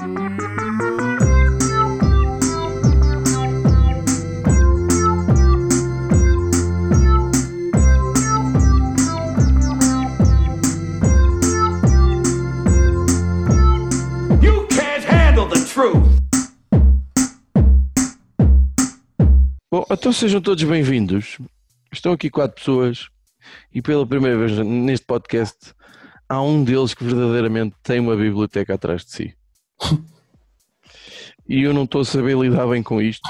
Bom, então sejam todos bem-vindos. Estão aqui quatro pessoas e pela primeira vez neste podcast há um deles que verdadeiramente tem uma biblioteca atrás de si. E eu não estou a saber lidar bem com isto.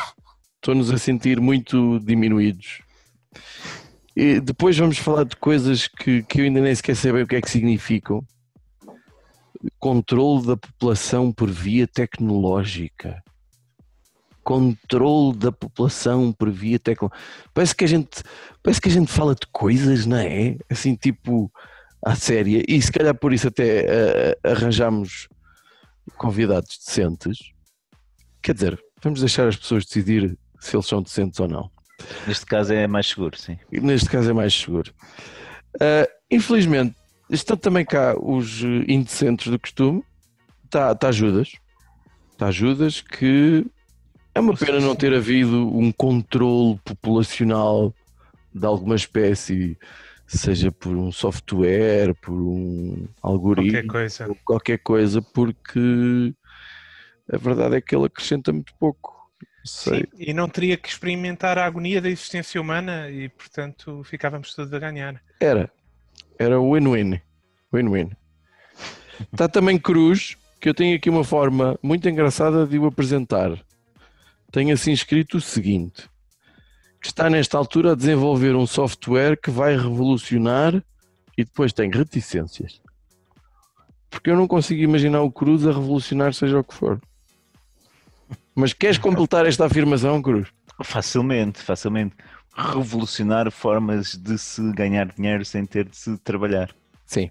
Estou-nos a sentir muito diminuídos. E depois vamos falar de coisas que, que eu ainda nem sequer sei bem o que é que significam. Controle da população por via tecnológica controle da população por via tecnológica. Parece que a gente, parece que a gente fala de coisas, não é? Assim, tipo, à séria. E se calhar por isso até uh, arranjamos convidados decentes. Quer dizer, vamos deixar as pessoas decidir se eles são decentes ou não. Neste caso é mais seguro, sim. Neste caso é mais seguro. Uh, infelizmente, estão também cá os indecentes do costume. Está tá Judas. Está Judas que é uma pena não ter havido um controle populacional de alguma espécie, seja por um software, por um algoritmo, Qualquer coisa. qualquer coisa, porque a verdade é que ele acrescenta muito pouco. Sei. Sim, e não teria que experimentar a agonia da existência humana e, portanto, ficávamos todos a ganhar. Era. Era win-win. Win-win. Está também Cruz, que eu tenho aqui uma forma muito engraçada de o apresentar. Tem assim escrito o seguinte: que está nesta altura a desenvolver um software que vai revolucionar e depois tem reticências. Porque eu não consigo imaginar o Cruz a revolucionar, seja o que for. Mas queres completar esta afirmação, Cruz? Facilmente, facilmente. Revolucionar formas de se ganhar dinheiro sem ter de se trabalhar. Sim.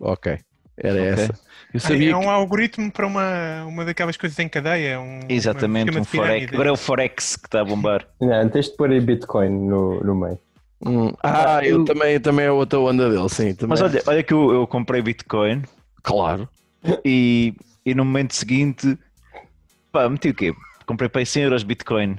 Ok. Era Ok. essa. Eu É sabia um que. algoritmo para uma, uma daquelas coisas em cadeia. Um, Exatamente, um forex. Agora é o forex que está a bombar. Não, tens de pôr aí Bitcoin no, no meio. Hum, Ah, eu também, também é outra onda dele, sim. Também. Mas olha, olha que eu, eu comprei Bitcoin Claro. e, e no momento seguinte, pá, meti o quê? Comprei para aí 100 euros Bitcoin.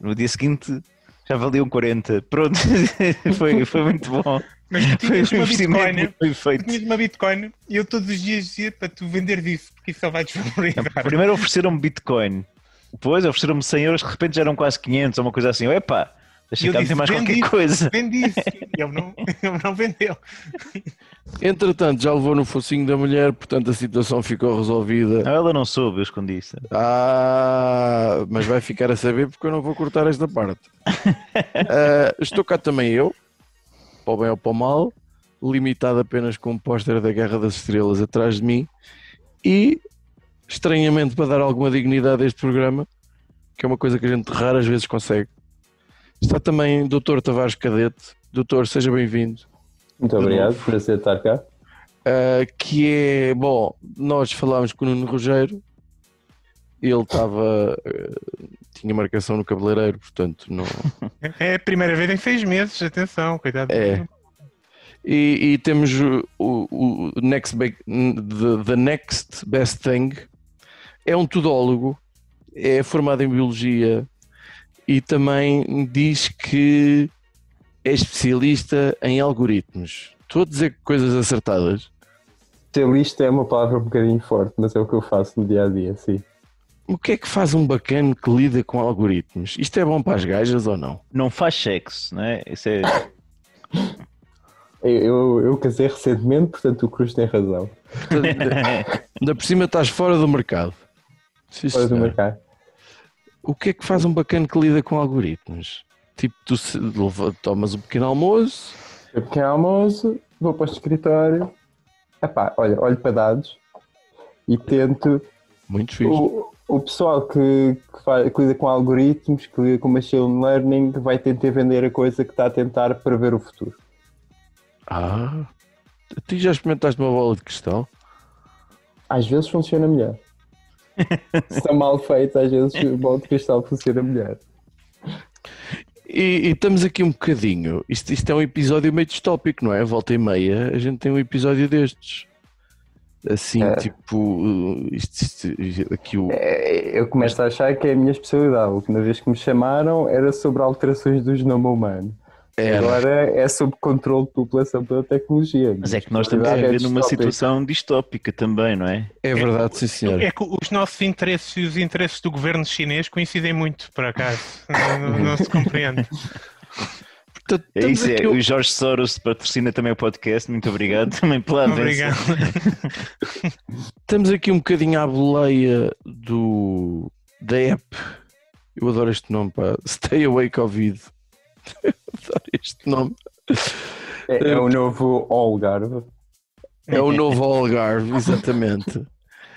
No dia seguinte já valiam 40. Pronto, foi, foi muito bom. Mas tu tinhas um uma Bitcoin. Tu tinhas uma Bitcoin e eu todos os dias dizia para tu vender disso, porque isso só vai desvalorizar. Primeiro ofereceram-me Bitcoin, depois ofereceram-me 100 euros, de repente já eram quase 500 ou uma coisa assim. Epá, deixa eu cá disse, mais "Vende qualquer isso, coisa. Vende isso. E ele não, ele não vendeu. Entretanto, já levou no focinho da mulher, portanto a situação ficou resolvida. Não, ela não soube, eu escondi isso. Ah, mas vai ficar a saber porque eu não vou cortar esta parte. Ah, estou cá também eu, para o bem ou para o mal, limitado apenas com um póster da Guerra das Estrelas atrás de mim e, estranhamente, para dar alguma dignidade a este programa, que é uma coisa que a gente raras vezes consegue, está também Dr. Tavares Cadete. Doutor, seja bem-vindo. Muito obrigado por aceitar cá. Uh, que é, bom, nós falámos com o Nuno Rogério, ele estava, uh, tinha marcação no cabeleireiro, portanto não... É a primeira vez em seis meses, atenção, cuidado. É. E, e temos o, o, o next be- the, the Next Best Thing, é um tudólogo, é formado em Biologia e também diz que é especialista em algoritmos. Estou a dizer coisas acertadas. Especialista é uma palavra um bocadinho forte, mas é o que eu faço no dia a dia, sim. O que é que faz um bacana que lida com algoritmos? Isto é bom para as gajas ou não? Não faz sexo, não é? Isso é. Eu, eu, eu casei recentemente, portanto o Cruz tem razão. Ainda por cima estás fora do mercado. Sim, Fora do mercado. O que é que faz um bacana que lida com algoritmos? Tipo, tu se- leva- tomas um pequeno almoço, Eu pequeno almoço, vou para o escritório, epá, olha, olho para dados e tento. muito fixe. O, o pessoal que, que, faz, que lida com algoritmos, que lida com machine learning, vai tentar vender a coisa que está a tentar prever o futuro. Ah, tu já experimentaste uma bola de cristal? Às vezes funciona melhor. Se está mal feito, às vezes o bola de cristal funciona melhor. E, e estamos aqui um bocadinho. Isto, isto é um episódio meio distópico, não é? Volta e meia, a gente tem um episódio destes. Assim, É. tipo, isto, isto- isto- aqui o. É, Eu começo a achar que é a minha especialidade. A última vez que me chamaram era sobre alterações do genoma humano. Era. Agora é sobre controle de população pela tecnologia. Mas é que nós estamos a Especialidade é viver numa distópica. situação distópica também, não é? É verdade, sim, senhor. É que os nossos interesses e os interesses do governo chinês coincidem muito, por acaso. Não, não- não se compreende. É isso, é. aqui- O Jorge Soros patrocina também o podcast. Muito obrigado também pela. Obrigado. Estamos aqui um bocadinho à boleia do, da app. Eu adoro este nome, pá. Stay Away Covid. Eu adoro este nome. É, é o novo Algarve. É o novo Algarve, exatamente.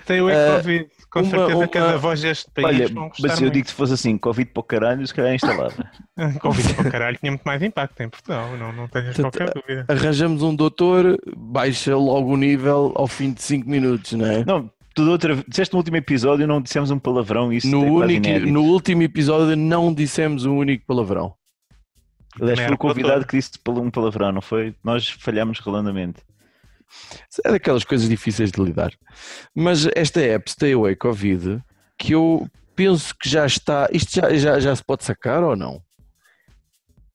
Tem o Eh, Covid. Com uma- certeza uma- cada voz deste país Olha, vão gostar mas se eu digo que fosse assim, Covid para o caralho, se calhar instalava. muito. Covid para o caralho tinha muito mais impacto em Portugal, não, não tenhas Portanto, qualquer dúvida. Arranjamos um doutor, baixa logo o nível ao fim de 5 minutos, não é? Não, tudo outra disseste no último episódio não dissemos um palavrão e isso No, é único, no último episódio não dissemos um único palavrão. Aliás, foi o convidado que disse um palavrão, não foi? Nós falhámos relandamente. É daquelas coisas difíceis de lidar. Mas esta app Stay Away Covid, que eu penso que já está. Isto já, já, já se pode sacar ou não?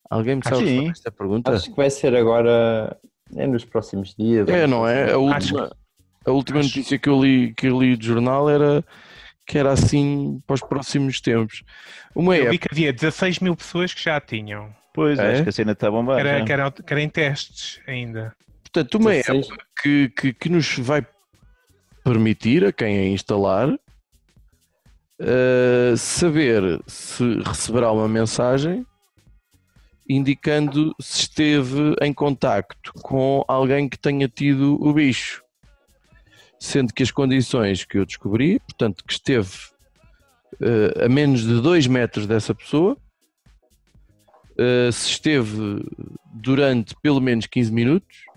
Alguém me sabe sim. responder esta pergunta? Acho que vai ser agora. É nos próximos dias. É, não é? A última, a última acho- notícia que eu li, que eu li do jornal era que era assim para os próximos tempos. Uma Eu app vi que havia 16 mil pessoas que já a tinham. Pois, É? acho que a cena está a bombar. Que era, já. que, era, que era em testes ainda. Portanto, uma app 16. que, que, que nos vai permitir a quem a instalar eh, saber se receberá uma mensagem indicando se esteve em contacto com alguém que tenha tido o bicho. Sendo que as condições que eu descobri, portanto, que esteve eh, a menos de 2 metros dessa pessoa, eh, se esteve durante pelo menos 15 minutos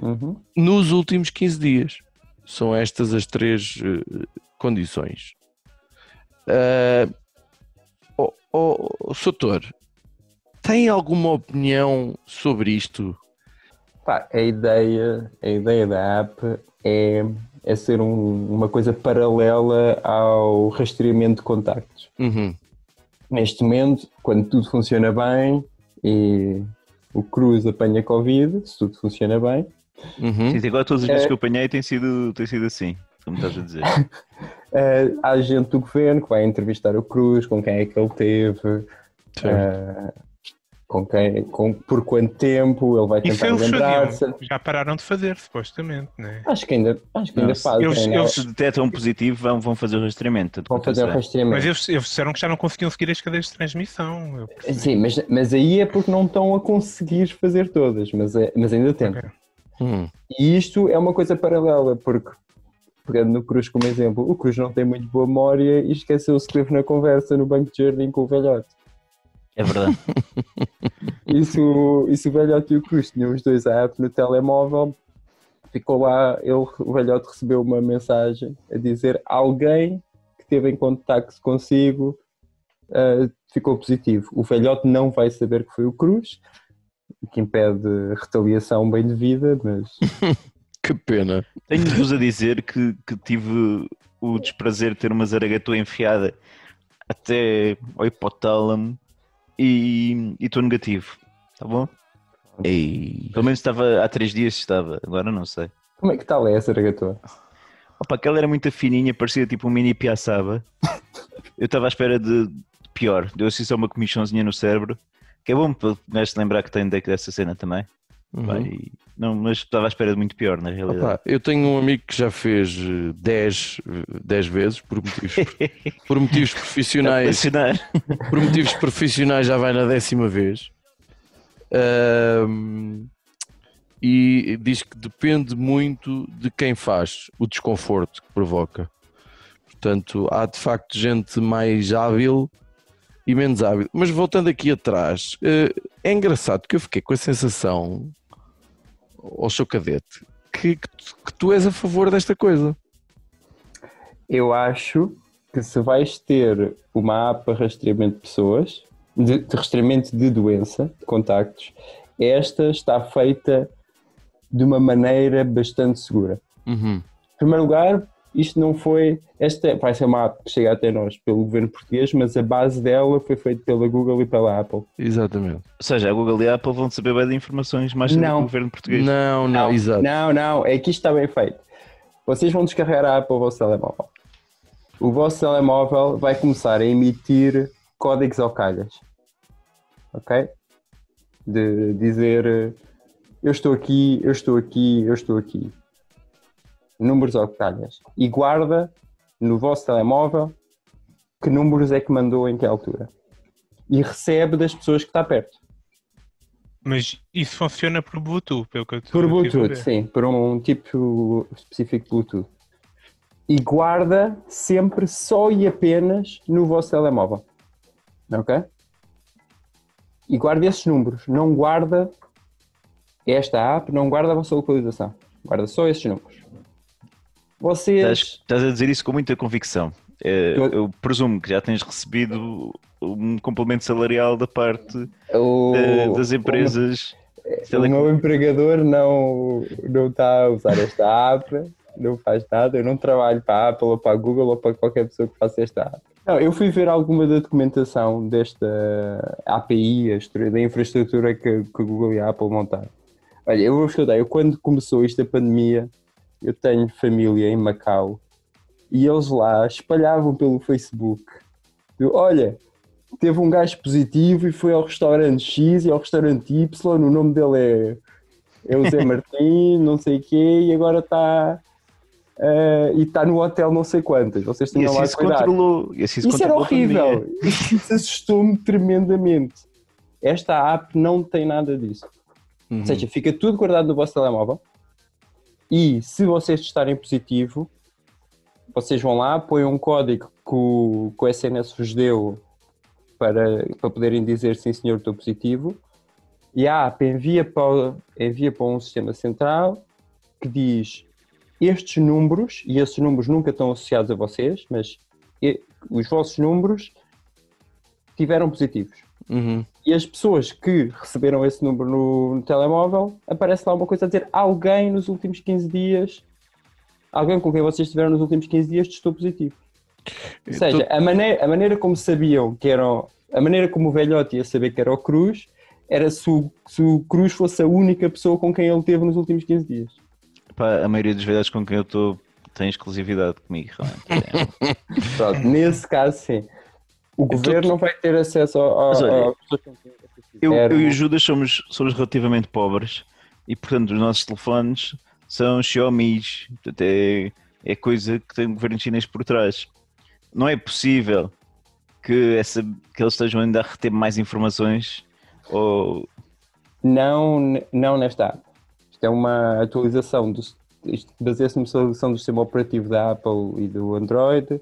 Uhum. nos últimos 15 dias. São estas as três eh, condições. Uh, oh, oh, Soutor, tem alguma opinião sobre isto? Pá, a ideia, a ideia da app é, é ser um- uma coisa paralela ao rastreamento de contactos. Uhum. Neste momento, quando tudo funciona bem e o Cruz apanha Covid, se tudo funciona bem, Uhum. Sim, agora todas as vezes É. que eu apanhei tem sido, tem sido assim, como estás a dizer. eh, há gente do governo que vai entrevistar o Cruz, com quem é que ele teve, eh, com quem, com, por quanto tempo, ele vai tentar lembrar-se. Já pararam de fazer, supostamente, né? Acho que ainda, acho que ainda Não, fazem. eles- não? eles- Se detectam um positivo, vão, vão fazer o rastreamento. vão fazer o sei. rastreamento. Mas eles, eles disseram que já não conseguiam seguir as cadeias de transmissão. Sim, mas, mas aí é porque não estão a conseguir fazer todas, mas, é- mas ainda tentam. Ok. Hum. E isto é uma coisa paralela, porque, pegando no Cruz como exemplo, o Cruz não tem muito boa memória e esqueceu-se que esteve na conversa no banco de jardim com o velhote. É verdade. E se o, velhote e o Cruz tinham os dois a app no telemóvel, ficou lá, ele, o velhote recebeu uma mensagem a dizer alguém que esteve em contacto consigo ah, ficou positivo. O velhote não vai saber que foi o Cruz, que impede retaliação bem devida, mas Que pena. Tenho-vos a dizer que, que tive o desprazer de ter uma zaragatua enfiada até ao hipotálamo e e estou negativo. Tá bom? Ei. Pelo menos estava há três dias estava, agora não sei. como é que tal é essa ragatua? Opa, aquela era muito fininha, parecia tipo um mini piaçaba. Eu estava à espera de de pior. Deu assim só uma comichãozinha no cérebro. Que é bom para o gajo se lembrar que tem dessa cena também. Uhum. Não, mas estava à espera de muito pior, na realidade. Opa, eu tenho um amigo que já fez 10 10 vezes por motivos, por motivos profissionais. Por motivos profissionais já vai na décima vez. Ahm, e diz que depende muito de quem faz o desconforto que provoca. Portanto, há de facto gente mais hábil e menos hábil. Mas voltando aqui atrás, eh, é engraçado que eu fiquei com a sensação, ao seu cadete, que, que tu- que tu és a favor desta coisa. Eu acho que se vais ter uma app para rastreamento de pessoas, de, de rastreamento de doença, de contactos, esta está feita de uma maneira bastante segura. Uhum. Em primeiro lugar, isto não foi. Esta vai ser uma app que chega até nós pelo governo português, mas a base dela foi feita pela Google e pela Apple. Exatamente. Ou seja, a Google e a Apple vão saber bem de informações mais Não. o governo português. Não, não, exato. Não, não, é que isto está bem feito. Vocês vão descarregar a app para o vosso telemóvel. O vosso telemóvel vai começar a emitir códigos ao calhas. Ok? De dizer eu estou aqui, eu estou aqui, eu estou aqui. Números ao calhas. E guarda no vosso telemóvel que números é que mandou em que altura. E recebe das pessoas que está perto. Mas isso funciona por Bluetooth, pelo que eu Por Bluetooth, sim, por um tipo específico de Bluetooth. E guarda sempre só e apenas no vosso telemóvel. Ok? E guarda esses números. Não guarda esta app, não guarda a vossa localização. Guarda só esses números. Vocês. Estás, estás a dizer isso com muita convicção. É, Eu- eu presumo que já tens recebido um complemento salarial da parte o- de- das empresas. O meu empregador não, não está a usar esta app, não faz nada. Eu não trabalho para a Apple ou para a Google ou para qualquer pessoa que faça esta app. Não, eu fui ver alguma da documentação desta API, a da infraestrutura que, que Google e a Apple montaram. Olha, eu vou escutar, eu quando começou esta pandemia, eu tenho família em Macau e eles lá espalhavam pelo Facebook. Eu, Olha, teve um gajo positivo e foi ao restaurante X e ao restaurante Y, o nome dele é, é o Zé Martim, não sei o quê, e agora está eh, e está no hotel não sei quantas. Vocês tinham assim lá controlou. E assim Isso era a horrível. Isso, isso assustou-me tremendamente. Esta app não tem nada disso. Uhum. Ou seja, fica tudo guardado no vosso telemóvel e se vocês testarem positivo, vocês vão lá, põem um código que o, que o SNS vos deu para, para poderem dizer sim senhor, estou positivo e a app envia para, envia para um sistema central que diz estes números, e esses números nunca estão associados a vocês, mas os vossos números tiveram positivos. Uhum. E as pessoas que receberam esse número no, no telemóvel, aparece lá uma coisa a dizer alguém nos últimos 15 dias, alguém com quem vocês estiveram nos últimos 15 dias testou positivo. Ou seja, a maneira, a maneira como sabiam que eram, a maneira como o velhote ia saber que era o Cruz, era se o, se o Cruz fosse a única pessoa com quem ele teve nos últimos 15 dias. Pá, a maioria dos velhotes com quem eu estou tem exclusividade comigo. realmente. É. Pronto, nesse caso, sim. O governo não vai ter acesso ao, Mas olha, vocês Eu, eu e o Judas somos, somos relativamente pobres e, portanto, os nossos telefones são Xiaomi. Portanto, é, é coisa que tem o governo chinês por trás. Não é possível que, essa, que eles estejam ainda a reter mais informações ou Não, não nesta app. Isto é uma atualização, do, isto baseia-se numa atualização do sistema operativo da Apple e do Android,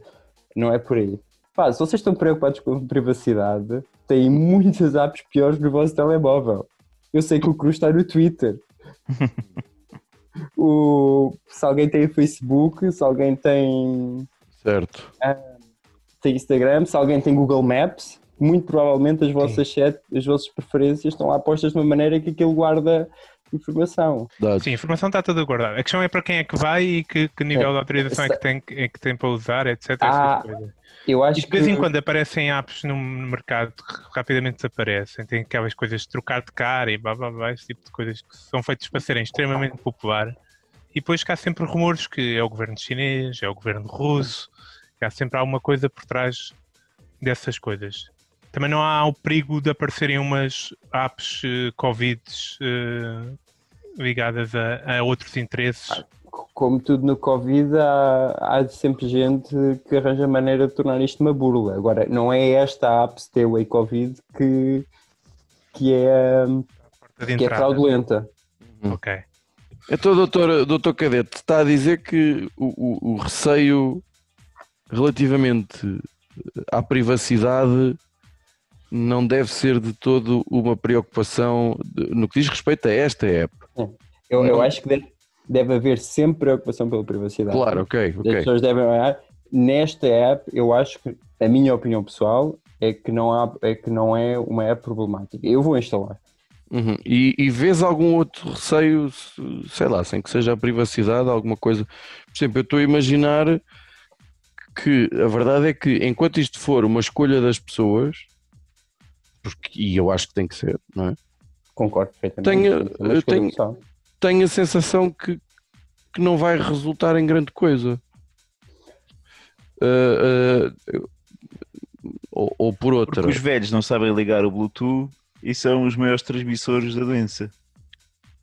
não é por aí. Pá, se vocês estão preocupados com privacidade, têm muitas apps piores no vosso telemóvel. Eu sei que o Cruz está no Twitter. o, se alguém tem Facebook, se alguém tem, Certo. tem Instagram, se alguém tem Google Maps, muito provavelmente as vossas, chat, as vossas preferências estão lá postas de uma maneira que aquilo guarda informação. Dados. Sim, a informação está toda guardada. A questão é para quem é que vai e que, que nível É, de autorização é que tem, é que tem para usar, etc. Ah. Eu acho E de vez que... em quando aparecem apps no mercado que rapidamente desaparecem. Tem aquelas coisas de trocar de cara e blá blá blá, esse tipo de coisas que são feitas para serem extremamente popular. E depois cá há sempre rumores que é o governo chinês, é o governo russo, que há sempre alguma coisa por trás dessas coisas. Também não há o perigo de aparecerem umas apps eh, Covid eh, ligadas a, a outros interesses. como tudo no Covid, há, há sempre gente que arranja maneira de tornar isto uma burla. Agora, não é esta app Stay Covid que, que, é, que é fraudulenta. Ok. Então, doutor, doutor Cadete, está a dizer que o, o- o receio relativamente à privacidade não deve ser de todo uma preocupação de- no que diz respeito a esta app. Eu, eu Não. acho que deve, deve haver sempre preocupação pela privacidade. Claro, ok, As ok. pessoas devem olhar. Nesta app, eu acho que, a minha opinião pessoal, é que não, há, é que não é uma app problemática. Eu vou instalar. Uhum. E, e vês algum outro receio, se- sei lá, sem que seja a privacidade, alguma coisa? Por exemplo, eu estou a imaginar que a verdade é que enquanto isto for uma escolha das pessoas, porque, e eu acho que tem que ser, não é? Concordo perfeitamente. Tenho- tenho-. Tenho a sensação que, que não vai resultar em grande coisa. Ah, ah, ou, ou por outra. Porque os velhos não sabem ligar o Bluetooth e são os maiores transmissores da doença.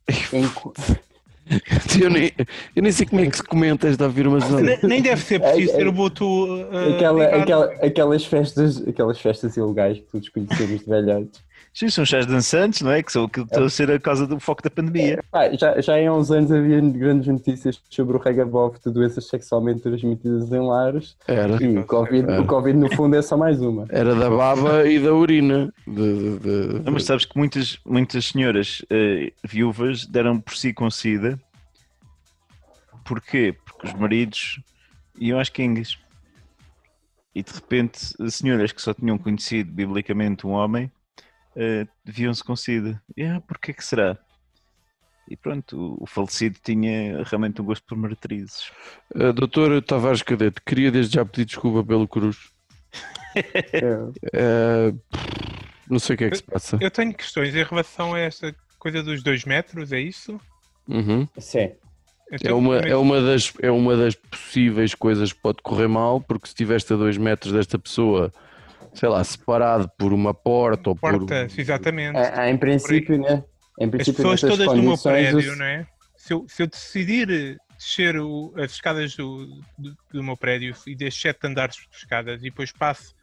Eu nem, eu nem sei como é que se comenta esta afirmação. Ne- Nem deve ser preciso É- é- ter o Bluetooth. uh, Aquela, ligado. aquela, aquelas, festas, aquelas festas ilegais que todos conhecemos de velhotes. Sim, são chás dançantes, não é? Que são que estão a ser a causa do foco da pandemia. Pá, já, já há uns anos havia grandes notícias sobre o regabof de doenças sexualmente transmitidas em lares Era. e o COVID, Era. o COVID no fundo é só mais uma. Era da baba e da urina. De, de- de- Não, mas sabes que muitas, muitas senhoras eh, viúvas deram por si com sida. Porquê? Porque os maridos iam às kingues. E de repente, as senhoras que só tinham conhecido biblicamente um homem eh, viam-se com sida. E ah, porquê que será? E pronto, o, falecido tinha realmente um gosto por meretrizes. Uh, doutor Tavares Cadete, queria desde já pedir desculpa pelo Cruz. É, Uh, não sei o que é que se passa. Eu tenho questões em relação a esta coisa dos dois metros, é isso? Uhum. sim. É, uma, é, uma das, é uma das possíveis coisas que pode correr mal, porque se estiveste a dois metros desta pessoa, sei lá, separado por uma porta ou por. Portas, exatamente. Ah, em princípio, né? Em As princípio, pessoas nessas todas do meu prédio, o- não é? Se eu, se eu decidir eh, descer o- as escadas do, do, do meu prédio e descer sete andares de escadas e depois passo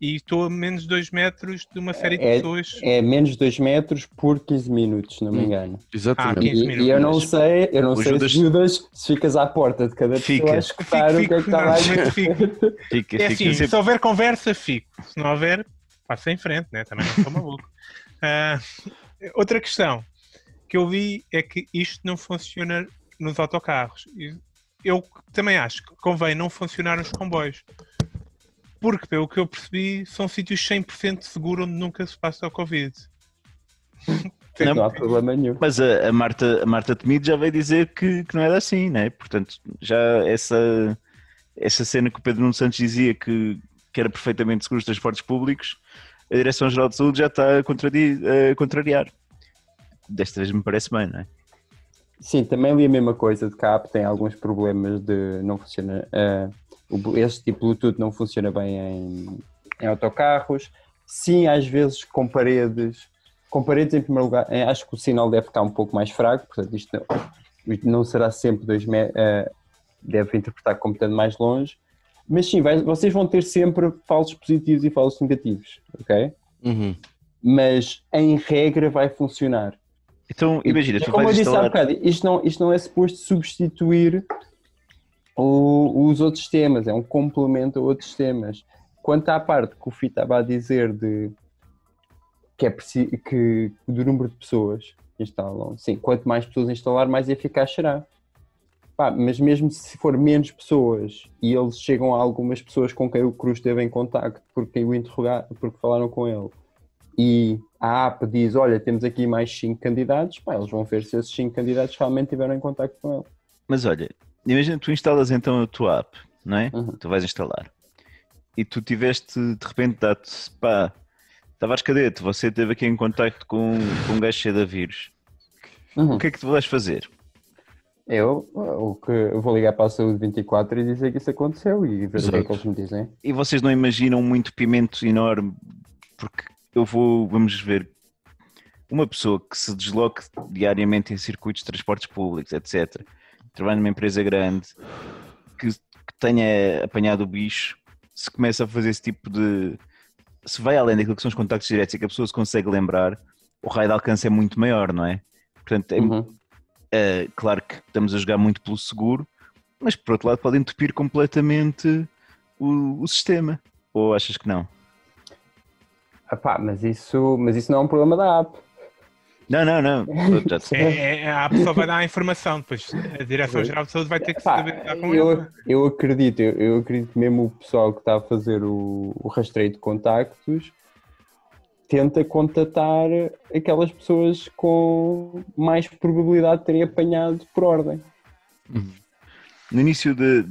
e estou a menos de dois metros de uma série de É- pessoas. É menos de 2 metros por 15 minutos, se não me Hum. engano. Exatamente. Ah, 15 E, minutos. e eu não sei, eu não O sei Judas- se Judas, se ficas à porta de cada pessoa Fica. a escutar Fico, o que é que está lá. fico. Fica, É fica assim, sempre- se houver conversa, fico. Se não houver, passa em frente, né? Também não sou maluco. Ah, outra questão que eu vi é que isto não funciona nos autocarros. E Eu também acho que convém não funcionar nos comboios. Porque, pelo que eu percebi, são sítios 100% seguros onde nunca se passa o Covid. Não, Não há problema nenhum. Mas a, a Marta, a Marta Temido já veio dizer que, que não era assim, né? Portanto, já essa, essa cena que o Pedro Nuno Santos dizia que, que era perfeitamente seguro os transportes públicos, a Direção-Geral de Saúde já está a, contrari- a contrariar. Desta vez me parece bem, não é? Sim, também li a mesma coisa de CAP, tem alguns problemas de não funciona. eh, este tipo de Bluetooth não funciona bem em, em autocarros. Sim, às vezes com paredes. Com paredes, em primeiro lugar, eh, acho que o sinal deve estar um pouco mais fraco, portanto, isto não, não será sempre 2 metros. deve interpretar como estando mais longe. Mas sim, vai- vocês vão ter sempre falsos positivos e falsos negativos, ok? Uhum. Mas em regra vai funcionar. Então, imagina, E tu como eu vais disse há instalar... bocado, isto não, isto não é suposto substituir o- os outros sistemas, é um complemento a outros sistemas. Quanto à parte que o Fih estava a dizer de que é preciso que do número de pessoas que instalam, sim, quanto mais pessoas instalar, mais eficaz será. Pá, mas mesmo se for menos pessoas e eles chegam a algumas pessoas com quem o Cruz esteve em contacto porque o interrogar, porque falaram com ele e a app diz, olha, temos aqui mais 5 candidatos, pá, eles vão ver se esses 5 candidatos realmente tiveram em contacto com ele. Mas olha, imagina, tu instalas então a tua app, não é? Uhum. Tu vais instalar. E tu tiveste, de repente, dá-te, pá, Tavares Cadete, você esteve aqui em contacto com, com um gajo cheio de vírus. O que é que tu vais fazer? Eu, o que, eu vou ligar para a Saúde 24 e dizer que isso aconteceu e ver o que é Exato. que eles me dizem. E vocês não imaginam muito pimento enorme, porque eu vou, vamos ver, uma pessoa que se desloque diariamente em circuitos de transportes públicos, etc., trabalha numa empresa grande, que, que tenha apanhado o bicho, se começa a fazer esse tipo de. Se vai além daquilo que são os contactos diretos e que a pessoa se consegue lembrar, o raio de alcance é muito maior, não é? Portanto, é, Uhum. é claro que estamos a jogar muito pelo seguro, mas por outro lado pode entupir completamente o, o sistema. Ou achas que não? Ah pá, mas isso, mas isso não é um problema da app. Não, não, não. Te- É, é, a pessoa vai dar a informação, depois a Direção-Geral de Saúde vai ter que Pá, saber lidar com eu, ele. eu acredito, eu, eu acredito que mesmo o pessoal que está a fazer o, o rastreio de contactos tenta contatar aquelas pessoas com mais probabilidade de terem apanhado por ordem. No início de,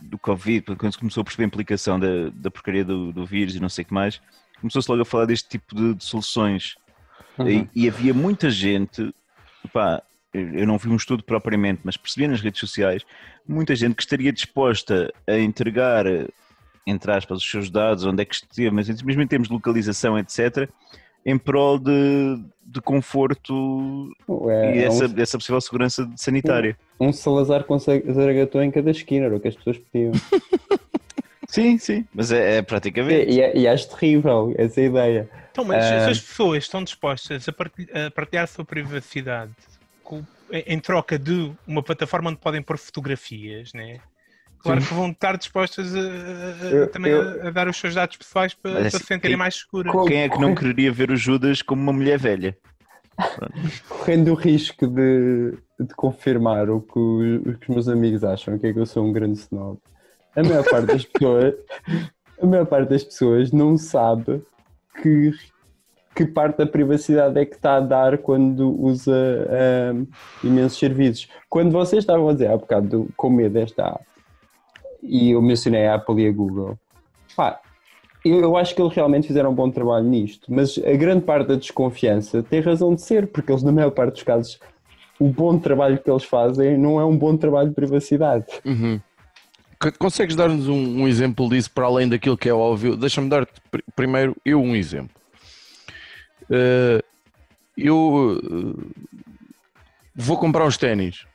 do Covid, quando se começou a perceber a implicação da, da porcaria do, do vírus e não sei o que mais, começou-se logo a falar deste tipo de, de soluções. Uhum. E, e havia muita gente, pá, eu não vi um estudo propriamente, mas percebia nas redes sociais, muita gente que estaria disposta a entregar, entre aspas, os seus dados, onde é que esteve, mas mesmo em termos de localização, etc., em prol de, de conforto É, e é essa, um, dessa possível segurança sanitária. um Salazar com Zaragatão em cada esquina, era o que as pessoas pediam. Sim, sim, mas é, é praticamente. e, e, é- e acho terrível essa ideia. Então, mas Ah. se as pessoas estão dispostas a partilhar, a partilhar a sua privacidade com- em troca de uma plataforma onde podem pôr fotografias, né? Claro que vão estar dispostas a, Eu- também eu- a, dar os seus dados pessoais para, Mas para assim, se sentirem quem- mais seguras. Quem é que não quereria ver o Judas como uma mulher velha? Correndo o risco de, de confirmar o que, os, o que os meus amigos acham, que é que eu sou um grande snob. A maior parte das pessoas, a maior parte das pessoas não sabe que, que parte da privacidade é que está a dar quando usa ahm, imensos serviços. Quando vocês estavam a dizer há bocado do- com medo desta app, e eu mencionei a Apple e a Google, pá, eu, eu acho que eles realmente fizeram um bom trabalho nisto, mas a grande parte da desconfiança tem razão de ser, porque eles, na maior parte dos casos, o bom trabalho que eles fazem não é um bom trabalho de privacidade. Uhum. Co- Consegues dar-nos um, um exemplo disso para além daquilo que é óbvio? Deixa-me dar-te pr- primeiro eu um exemplo. Eh, eu eh, vou comprar uns ténis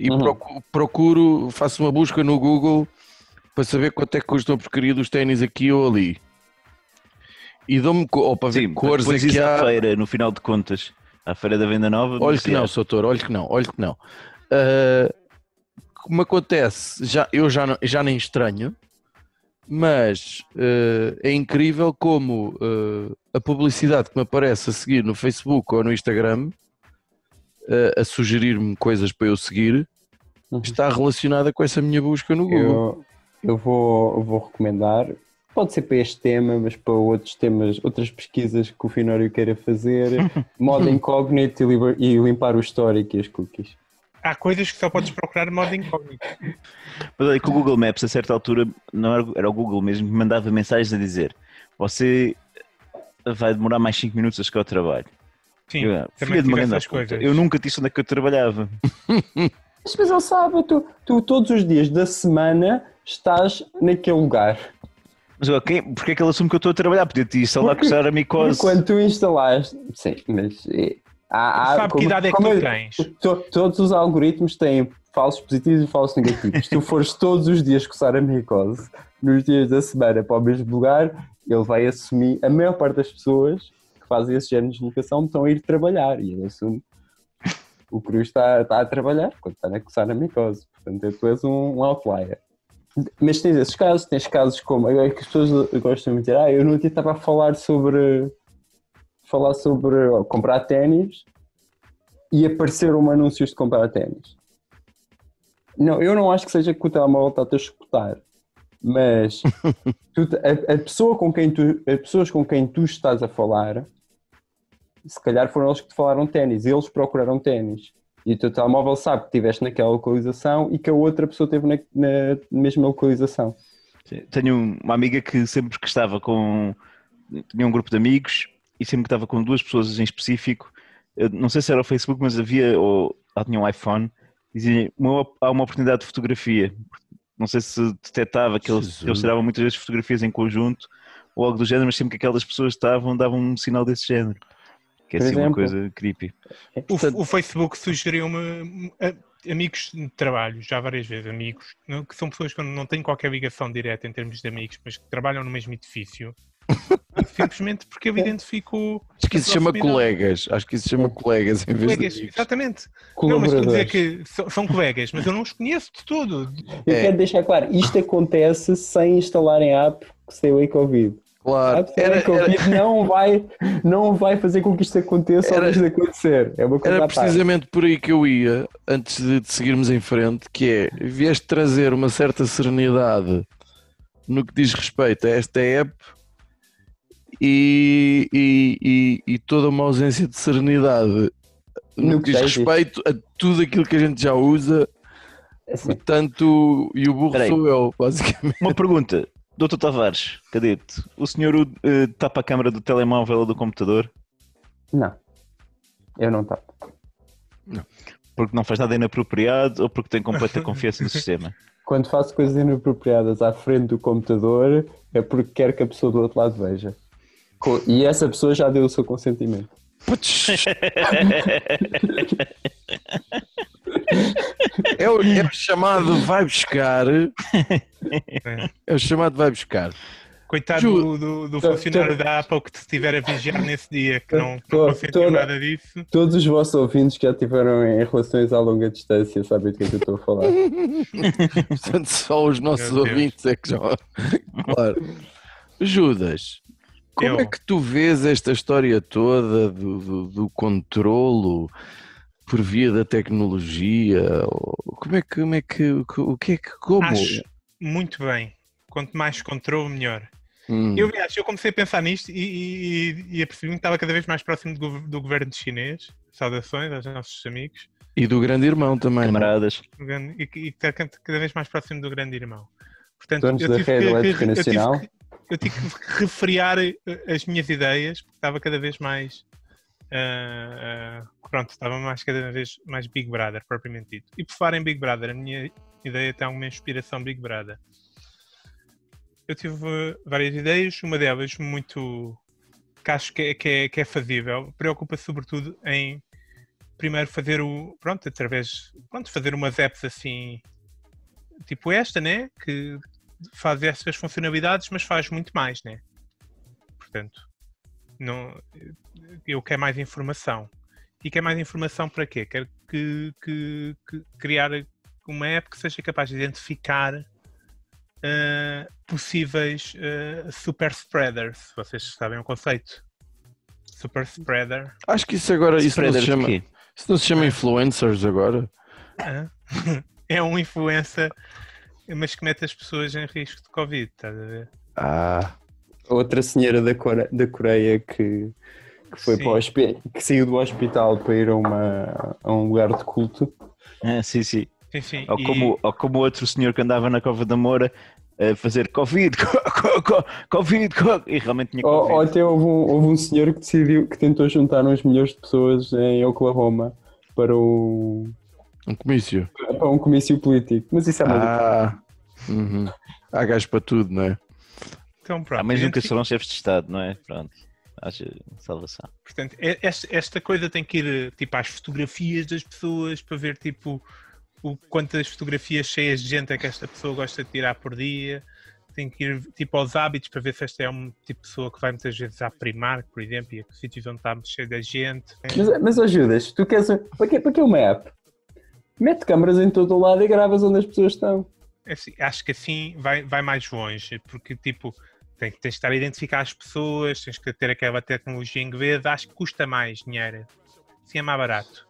e Uhum. procu- procuro, faço uma busca no Google para saber quanto é que custa a porcaria dos ténis aqui ou ali. E dou-me ou para ver Sim, cores depois é que há. feira, no final de contas, à feira da venda nova. Olha que não. Soutor, olha que não, olha que não. Como acontece, já, eu já, não- já nem estranho, mas ah, é incrível como ah, a publicidade que me aparece a seguir no Facebook ou no Instagram, ah, a sugerir-me coisas para eu seguir, está relacionada com essa minha busca no Google. Eu, eu vou, eu vou recomendar, pode ser para este tema, mas para outros temas, outras pesquisas que o Finório queira fazer, modo incógnito e, e limpar o histórico e as cookies. Há coisas que só podes procurar de modo incógnito. Mas olha que o Google Maps, a certa altura, não era, era o Google mesmo que mandava mensagens a dizer: Você vai demorar mais 5 minutos a chegar ao trabalho. Sim, Eu, filha de uma grande coisas. Eu nunca disse onde é que eu trabalhava. Mas, mas ele sabe, tu, tu todos os dias da semana estás naquele lugar. Mas quem, porque é que ele assume que eu estou a trabalhar? Podia-te instalar a coçar a micose. Quando tu instalaste. Sim, mas. é, há, há- Sabe que como- idade é que tu eu- tens? to- todos os algoritmos têm falsos positivos e falsos negativos. Se tu fores todos os dias coçar a micose, nos dias da semana para o mesmo lugar, ele vai assumir. A maior parte das pessoas que fazem esse género de deslocação estão a ir trabalhar e ele assume. O Cruz está, está a trabalhar quando está a coçar a micose. Portanto, tu és um, um outlier. Mas tens esses casos, tens casos como. É que as pessoas gostam de dizer, ah, eu no dia estava a falar sobre. Falar sobre comprar ténis e apareceram anúncios de comprar ténis. Não, eu não acho que seja que o telemóvel está a te escutar, mas tu a, a pessoa com quem tu, as pessoas com quem tu estás a falar, se calhar foram eles que te falaram ténis, eles procuraram ténis. E o teu telemóvel sabe que estiveste naquela localização e que a outra pessoa esteve na, na mesma localização. Tenho uma amiga que sempre que estava com. tinha um grupo de amigos e sempre que estava com duas pessoas em específico, não sei se era o Facebook, mas havia, ou ela tinha um iPhone, dizia uma, há uma oportunidade de fotografia. Não sei se detectava que eles, tiravam muitas vezes fotografias em conjunto ou algo do género, mas sempre que aquelas pessoas estavam, davam um sinal desse género. Que é Por assim uma exemplo. coisa creepy. O, Portanto- o Facebook sugeriu-me amigos de trabalho, já várias vezes, amigos, que são pessoas que não têm qualquer ligação direta em termos de amigos, mas que trabalham no mesmo edifício. Simplesmente porque eu identifico. Acho que isso se chama colegas. Acho que isso se chama colegas em vez Colegas, de amigos. exatamente. Não, mas dizer que são, são colegas, mas eu não os conheço de tudo. Eu É. quero deixar claro, isto acontece sem instalarem a app que saiu em Covid. Claro. Era, Covid não, vai, não vai fazer com que isto aconteça Era- ou de acontecer. É uma coisa Era precisamente por aí que eu ia, antes de, de seguirmos em frente, que é, vieste trazer uma certa serenidade no que diz respeito a esta app e, e, e, e toda uma ausência de serenidade no No que diz respeito a tudo aquilo que a gente já usa, Assim, portanto, e o burro Peraí. sou eu, basicamente. Uma pergunta, Doutor Tavares, cadete, o senhor eh, tapa a câmara do telemóvel ou do computador não. Eu não tapo. porque não faz nada inapropriado ou porque tem completa confiança no sistema? Quando faço coisas inapropriadas à frente do computador, é porque quero que a pessoa do outro lado veja. E essa pessoa já deu o seu consentimento. Putz. É o, é o chamado vai buscar. É o chamado vai buscar. Coitado Ju- do, do, do Tô- funcionário tô- da Apple que te estiver a vigiar nesse dia, que não, Tô- não consentiu nada disso. Todos os vossos ouvintes que já tiveram em relações à longa distância sabem do que é que eu estou a falar. Portanto, só os nossos ouvintes é que já. Claro. Judas, como Eu. é que tu vês esta história toda do, do, do controlo por via da tecnologia? Ou Como é que, como é que, o que é que, como? Acho muito bem. Quanto mais controle, melhor. Hum, Eu, aliás, eu comecei a pensar nisto e, e, e, e apercebi-me que estava cada vez mais próximo do, do governo chinês. Saudações aos nossos amigos. E do grande irmão também. é? Camaradas, E, e está cada vez mais próximo do grande irmão. Portanto, Donos eu da tive, rede que, eu, tive nacional. que, eu tive que refriar eh, as minhas ideias, porque estava cada vez mais. ah, ah, pronto, estava mais cada vez mais Big Brother, propriamente dito. E por falar em Big Brother, a minha ideia tem alguma inspiração Big Brother. Eu tive várias ideias, uma delas muito. que acho que é, que é, que é fazível, preocupa sobretudo em primeiro fazer o. pronto, através. pronto, fazer umas apps assim. tipo esta, né? Que faz essas funcionalidades, mas faz muito mais, né? Portanto, não, eu quero mais informação. E quero mais informação para quê? Quero que, que- que criar uma app que seja capaz de identificar ah, possíveis ah, super spreaders. Vocês sabem o conceito? Super spreader. Acho que isso agora isso não, se chama, isso não se chama influencers agora. Ah, é um influencer, mas que mete as pessoas em risco de Covid, estás a ver? Ah, Outra senhora da, Core- da Coreia que, que foi Sim. para o hospi- que saiu do hospital para ir a, uma, a um lugar de culto. Ah, sim, sim. Sim, sim. Ou e- como, ou como o outro senhor que andava na Cova da Moura a fazer Covid, co- co- co- Covid, co- e realmente tinha Ou, Covid. ou até houve um, houve um senhor que decidiu que tentou juntar uns milhões de pessoas em Oklahoma para, o, um comício. para um comício político. Mas isso é uma Ah, uhum. há gajos para tudo, não é? Então, pronto. Há mais nunca serão chefes de Estado, não é? Pronto. Haja salvação. Portanto, é- esta, esta coisa tem que ir tipo às fotografias das pessoas para ver tipo o quantas fotografias cheias de gente é que esta pessoa gosta de tirar por dia. Tem que ir tipo aos hábitos para ver se esta é um tipo de pessoa que vai muitas vezes à Primark, por exemplo, e a sítios onde está cheio de gente. Mas, mas ajudas, tu queres. Para que, para que uma app? Mete câmaras em todo o lado e gravas onde as pessoas estão. Assim, acho que assim vai, vai mais longe, porque tipo, tem que tens de estar a identificar as pessoas, tens que ter aquela tecnologia inglesa, acho que custa mais dinheiro. Sim, é mais barato.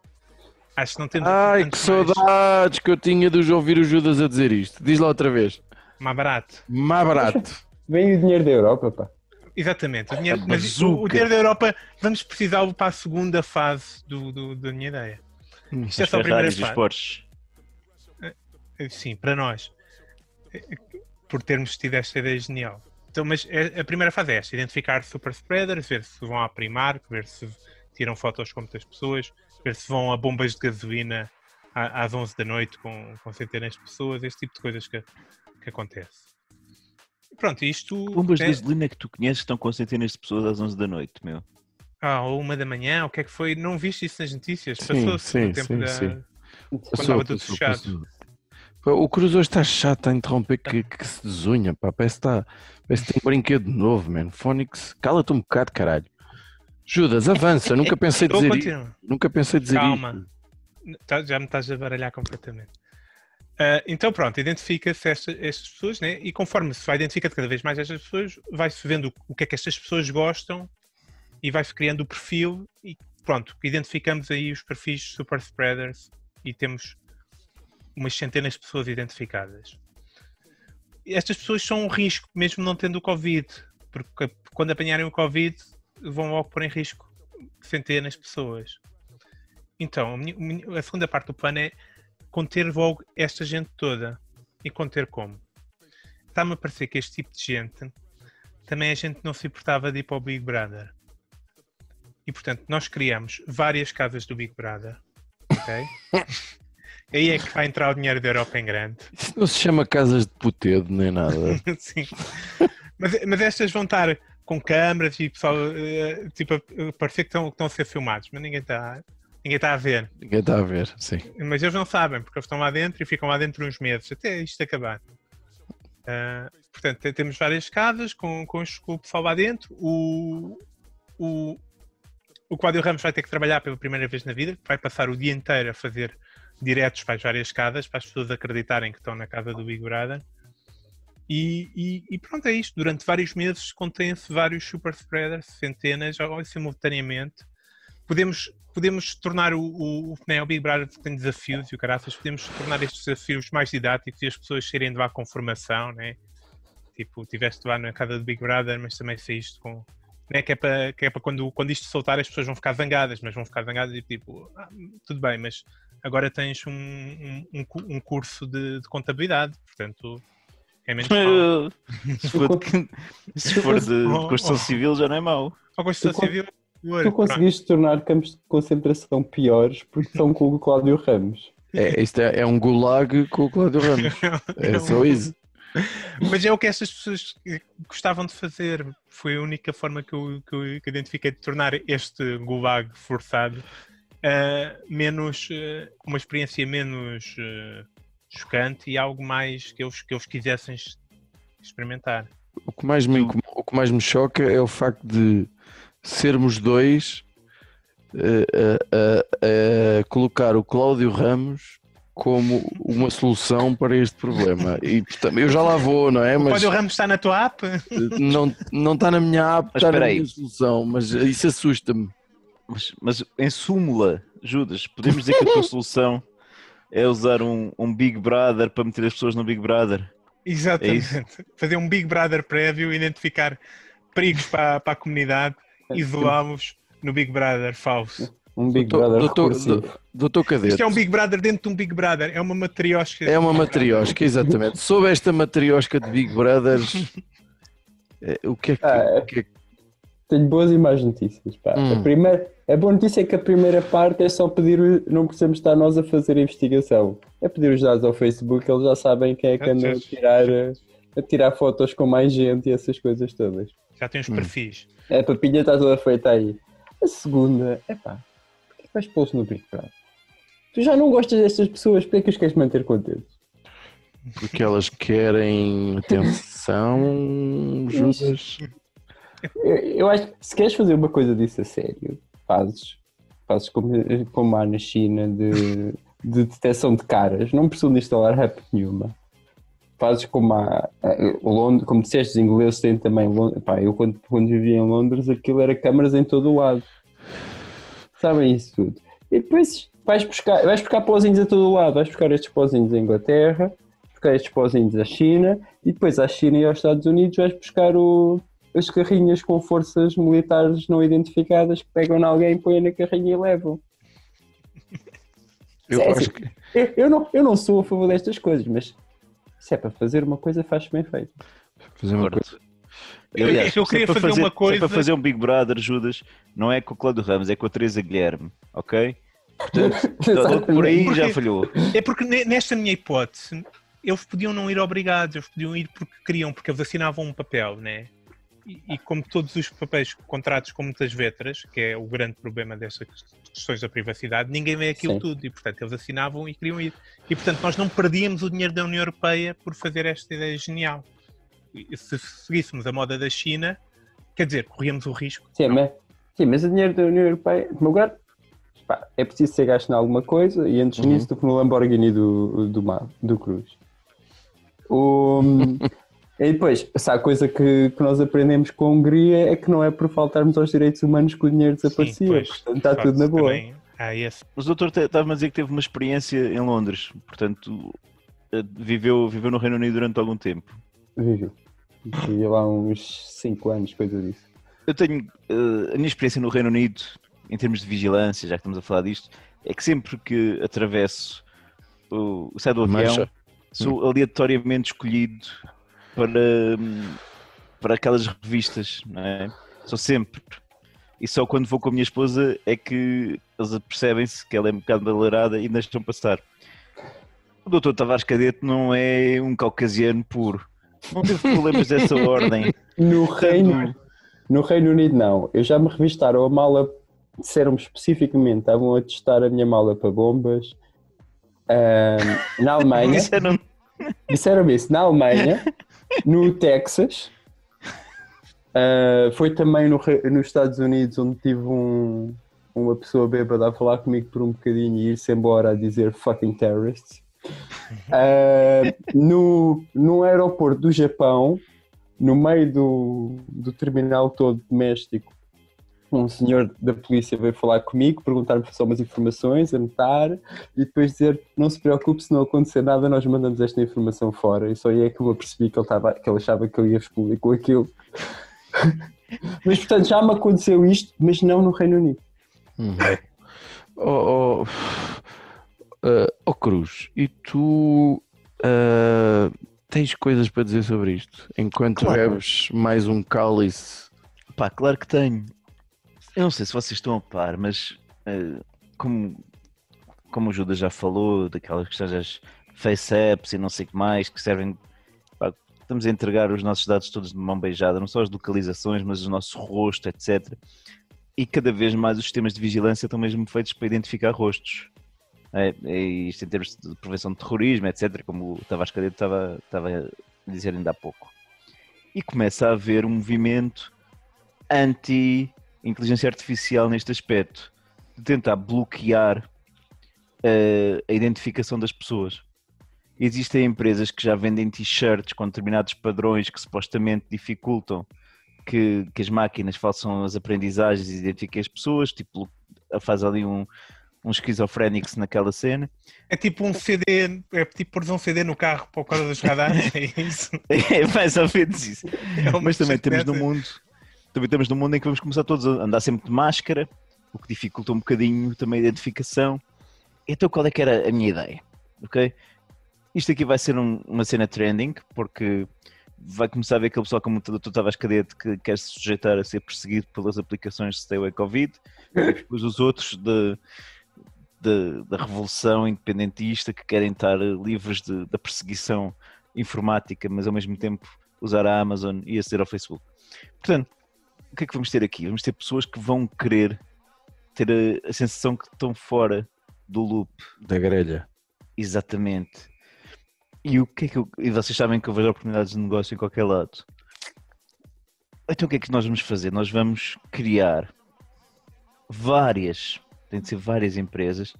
Acho que não temos Ai, que tantos mais, saudades que eu tinha de ouvir o Judas a dizer isto. Diz lá outra vez. mais barato. Mais barato. Vem o dinheiro da Europa, pá. Exatamente. O dinheiro, mas o, o dinheiro da Europa vamos precisá-lo para a segunda fase do, do- da minha ideia. Isto é só a primeira e os fase. Porsches. Sim, para nós. Por termos tido esta ideia genial. Então, mas é- a primeira fase é esta: identificar super spreaders, ver se vão à Primark, ver se tiram fotos com muitas pessoas, ver se vão a bombas de gasolina às 11 da noite com, com centenas de pessoas, este tipo de coisas que, que acontece. Pronto, isto. Bombas de é- gasolina que tu conheces estão com centenas de pessoas às 11 da noite, meu. Ah, ou uma da manhã, o que é que foi? Não viste isso nas notícias? Passou-se no tempo sim, da. sim. Quando Passou, estava tudo passou, fechado. passou. O Cruz hoje está chato a interromper que, que se desunha, pá. Parece que, está, parece que tem um brinquedo novo, man. Fónix, cala-te um bocado, caralho. Judas, avança. Nunca pensei dizer continuar. Nunca pensei dizer Calma. Tá- já me estás a baralhar completamente. Ah, então pronto, identifica-se esta- estas pessoas, né? E conforme se vai identificando cada vez mais estas pessoas, vai-se vendo o- o que é que estas pessoas gostam e vai-se criando o perfil e pronto, identificamos aí os perfis super spreaders e temos umas centenas de pessoas identificadas. Estas pessoas são um risco, mesmo não tendo o Covid, porque quando apanharem o Covid vão logo pôr em risco centenas de pessoas. Então, a, segunda parte do plano é conter logo esta gente toda. E conter como? Está-me a parecer que este tipo de gente também a gente não se importava de ir para o Big Brother. E portanto, nós criamos várias casas do Big Brother. Ok? Aí é que vai entrar o dinheiro da Europa em grande. Isso não se chama casas de putedo nem nada. Sim. Mas, mas estas vão estar com câmaras e pessoal, eh, tipo, parecer que estão, que estão a ser filmados, mas ninguém está ninguém está a ver. Ninguém está a ver, sim. Mas eles não sabem, porque eles estão lá dentro e ficam lá dentro uns meses, até isto acabar. Ah, portanto, te- temos várias casas com, com o pessoal lá dentro. O, o, o Cláudio Ramos vai ter que trabalhar pela primeira vez na vida, vai passar o dia inteiro a fazer diretos para as várias casas, para as pessoas acreditarem que estão na casa do Big Brother. E, e- e pronto, é isto. Durante vários meses contém-se vários super spreaders, centenas, ou simultaneamente. Podemos, podemos tornar o, o, né, o Big Brother tem desafios e o caraças, podemos tornar estes desafios mais didáticos e as pessoas saírem de lá com formação, né? Tipo, tiveste lá na casa do Big Brother, mas também saíste com. Né, que é para, que é para quando, quando isto soltar as pessoas vão ficar zangadas, mas vão ficar zangadas e tipo, "Ah, tudo bem, mas agora tens um, um, um cu- um curso de, de contabilidade, portanto é menos mal. se for de, se for de, de construção civil já não é mau. Ao Constituição Tu Civil, Tu pronto. conseguiste tornar campos de concentração piores porque estão com o Cláudio Ramos. É, isto é, é um gulag com o Cláudio Ramos. É só isso. Mas é o que estas pessoas gostavam de fazer. Foi a única forma que eu, que eu- que eu identifiquei de tornar este gulag forçado ah, menos ah, uma experiência menos ah, chocante e algo mais que eles, que eles quisessem es- experimentar. O que, mais me, o que mais me choca é o facto de sermos dois eh, a, a- a colocar o Cláudio Ramos como uma solução para este problema. E portanto, eu já lá vou, não é? O Mas Cláudio Ramos está na tua app? não, não está na minha app, Mas está na aí. minha solução. Mas isso assusta-me. Mas, mas em súmula, Judas, podemos dizer que a tua solução é usar um, um Big Brother para meter as pessoas no Big Brother. Exatamente. Fazer um Big Brother prévio, identificar perigos para, para a comunidade, isolá-los no Big Brother falso. Um Big Doutor- Brother doutor- recursivo. Doutor Cadete. Isto é um Big Brother dentro de um Big Brother, é uma matriosca. É uma matriosca, exatamente. Sob esta matriosca de Big Brothers, eh, o que é que. Ah, o que é que- Tenho boas e más notícias. Pá. Hum. A, primeira, a boa notícia é que a primeira parte é só pedir, não precisamos estar nós a fazer a investigação. É pedir os dados ao Facebook, eles já sabem quem é que anda a tirar, a tirar fotos com mais gente e essas coisas todas. Já tem os Hum. perfis. É, A papinha está toda feita aí. A segunda, é pá, vais pô-los no Big Brother? Tu já não gostas destas pessoas, porquê que os queres manter contentes? Porque elas querem atenção, Judas. Eu, eu acho que se queres fazer uma coisa disso a sério, fazes, fazes como, como há na China de, de detecção de caras, não precisam de instalar app nenhuma. Fazes como há, Londres, como disseste, os ingleses têm também. Lon- Pá, eu quando, quando vivia em Londres, aquilo era câmaras em todo o lado. Sabem isso tudo. E depois vais buscar, vais buscar pozinhos a todo o lado, vais buscar estes pozinhos à Inglaterra, buscar estes pozinhos à China, e depois à China e aos Estados Unidos vais buscar o, as carrinhas com forças militares não identificadas que pegam em alguém, põem na carrinha e levam. Eu É, acho assim, que. Eu, eu não, eu não sou a favor destas coisas, mas se é para fazer uma coisa, faz bem feito. Fazer uma coisa. Eu- Aliás, eu se é queria para fazer uma é coisa- para fazer um Big Brother, Judas, não é com o Cláudio Ramos, é com a Teresa Guilherme, ok? Portanto, por aí já Porque- falhou. É porque ne- nesta minha hipótese, eles podiam não ir obrigados, eles podiam ir porque queriam, porque eles assinavam um papel, né? E, e como todos os papéis contratos com muitas letras, que é o grande problema destas questões da privacidade, ninguém vê aquilo Sim. tudo e, portanto, eles assinavam e queriam ir. E, portanto, nós não perdíamos o dinheiro da União Europeia por fazer esta ideia genial. Se seguíssemos a moda da China, quer dizer, corríamos o risco. Sim, Não. mas, sim, mas o dinheiro da União Europeia, no lugar, pá, é preciso ser gasto em alguma coisa e antes Uhum. nisso do que no Lamborghini do, do, Mar, do Cruz. O, e depois, se há coisa que, que nós aprendemos com a Hungria é que não é por faltarmos aos direitos humanos que o dinheiro desaparecia, Sim, pois, portanto está tudo na boa. também Há esse Mas o doutor estava a dizer que teve uma experiência em Londres, portanto, eh, viveu, viveu no Reino Unido durante algum tempo. Viu? Tinha lá uns 5 anos, coisa disso. Eu tenho eh, a minha experiência no Reino Unido, em termos de vigilância, já que estamos a falar disto, é que sempre que atravesso o, o sai do avião, Mancha. sou aleatoriamente escolhido para, hum, para aquelas revistas, não é? Sou sempre. E só quando vou com a minha esposa é que eles percebem-se que ela é um bocado balarada e deixam passar. O doutor Tavares Cadete não é um caucasiano puro. Não teve problemas dessa ordem. No Reino, no Reino Unido, não. Eu já me revistaram a mala, disseram-me especificamente, estavam a testar a minha mala para bombas. Ahm, na Alemanha, Disseram- disseram-me isso. Na Alemanha, no Texas, ah, foi também no, nos Estados Unidos, onde tive um, uma pessoa bêbada a falar comigo por um bocadinho e ir-se embora a dizer fucking terrorists. Ah, no, no aeroporto do Japão, no meio do, do terminal todo doméstico, um senhor da polícia veio falar comigo, perguntar-me só umas informações, anotar e depois dizer: Não se preocupe, se não acontecer nada, nós mandamos esta informação fora. E só aí é que eu me apercebi que ele, estava, que ele achava que eu ia explodir com aquilo. mas portanto já me aconteceu isto, mas não no Reino Unido. Uhum. Oh, oh, ah, oh, Cruz, e tu ah, tens coisas para dizer sobre isto? Enquanto Claro. bebes mais um cálice. Pá, claro que tenho. Eu não sei se vocês estão a par, mas eh, como, como o Judas já falou, daquelas questões das face apps e não sei o que mais, que servem. pá, estamos a entregar os nossos dados todos de mão beijada, não só as localizações, mas o nosso rosto, etc. E cada vez mais os sistemas de vigilância estão mesmo feitos para identificar rostos. É, isto em termos de prevenção de terrorismo, etc., como o Tavares Cadete estava, estava a dizer ainda há pouco. E começa a haver um movimento anti-inteligência artificial neste aspecto, de tentar bloquear eh, a identificação das pessoas. Existem empresas que já vendem t-shirts com determinados padrões que supostamente dificultam que, que as máquinas façam as aprendizagens e identifiquem as pessoas, tipo, faz ali um, um esquizofrénix naquela cena. É tipo um CD, é tipo pôr um CD no carro por causa dos radares, é isso. É mais ou menos isso. É Mas também temos no mundo, também estamos num mundo em que vamos começar todos a andar sempre de máscara, o que dificulta um bocadinho também a identificação. Então qual é que era a minha ideia? Ok? Isto aqui vai ser um- uma cena trending, porque vai começar a ver aquele pessoal como tu tu estavas cadete que quer se sujeitar a ser perseguido pelas aplicações de Stay Away Covid, e depois os outros de, de- da revolução independentista que querem estar livres de- da perseguição informática, mas ao mesmo tempo usar a Amazon e aceder ao Facebook. Portanto, o que é que vamos ter aqui? Vamos ter pessoas que vão querer ter a, a sensação que estão fora do loop, Da grelha. exatamente. E o que é que eu, e vocês sabem que eu vejo oportunidades de negócio em qualquer lado. Então o que é que nós vamos fazer? Nós vamos criar várias, tem de ser várias empresas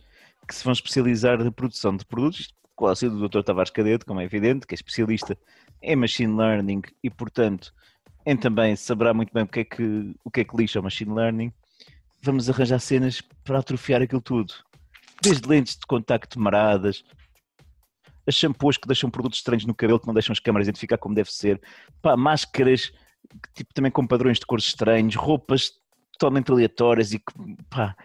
que se vão especializar na produção de produtos, com o auxílio do Dr. Tavares Cadete, como é evidente, que é especialista em machine learning e, portanto, em também saberá muito bem o que é que, o que, é que lixa o machine learning. Vamos arranjar cenas para atrofiar aquilo tudo. Desde lentes de contacto maradas, as shampoos que deixam produtos estranhos no cabelo que não deixam as câmaras identificar como deve ser, pá, máscaras tipo, também com padrões de cores estranhos, roupas totalmente aleatórias e que, pá,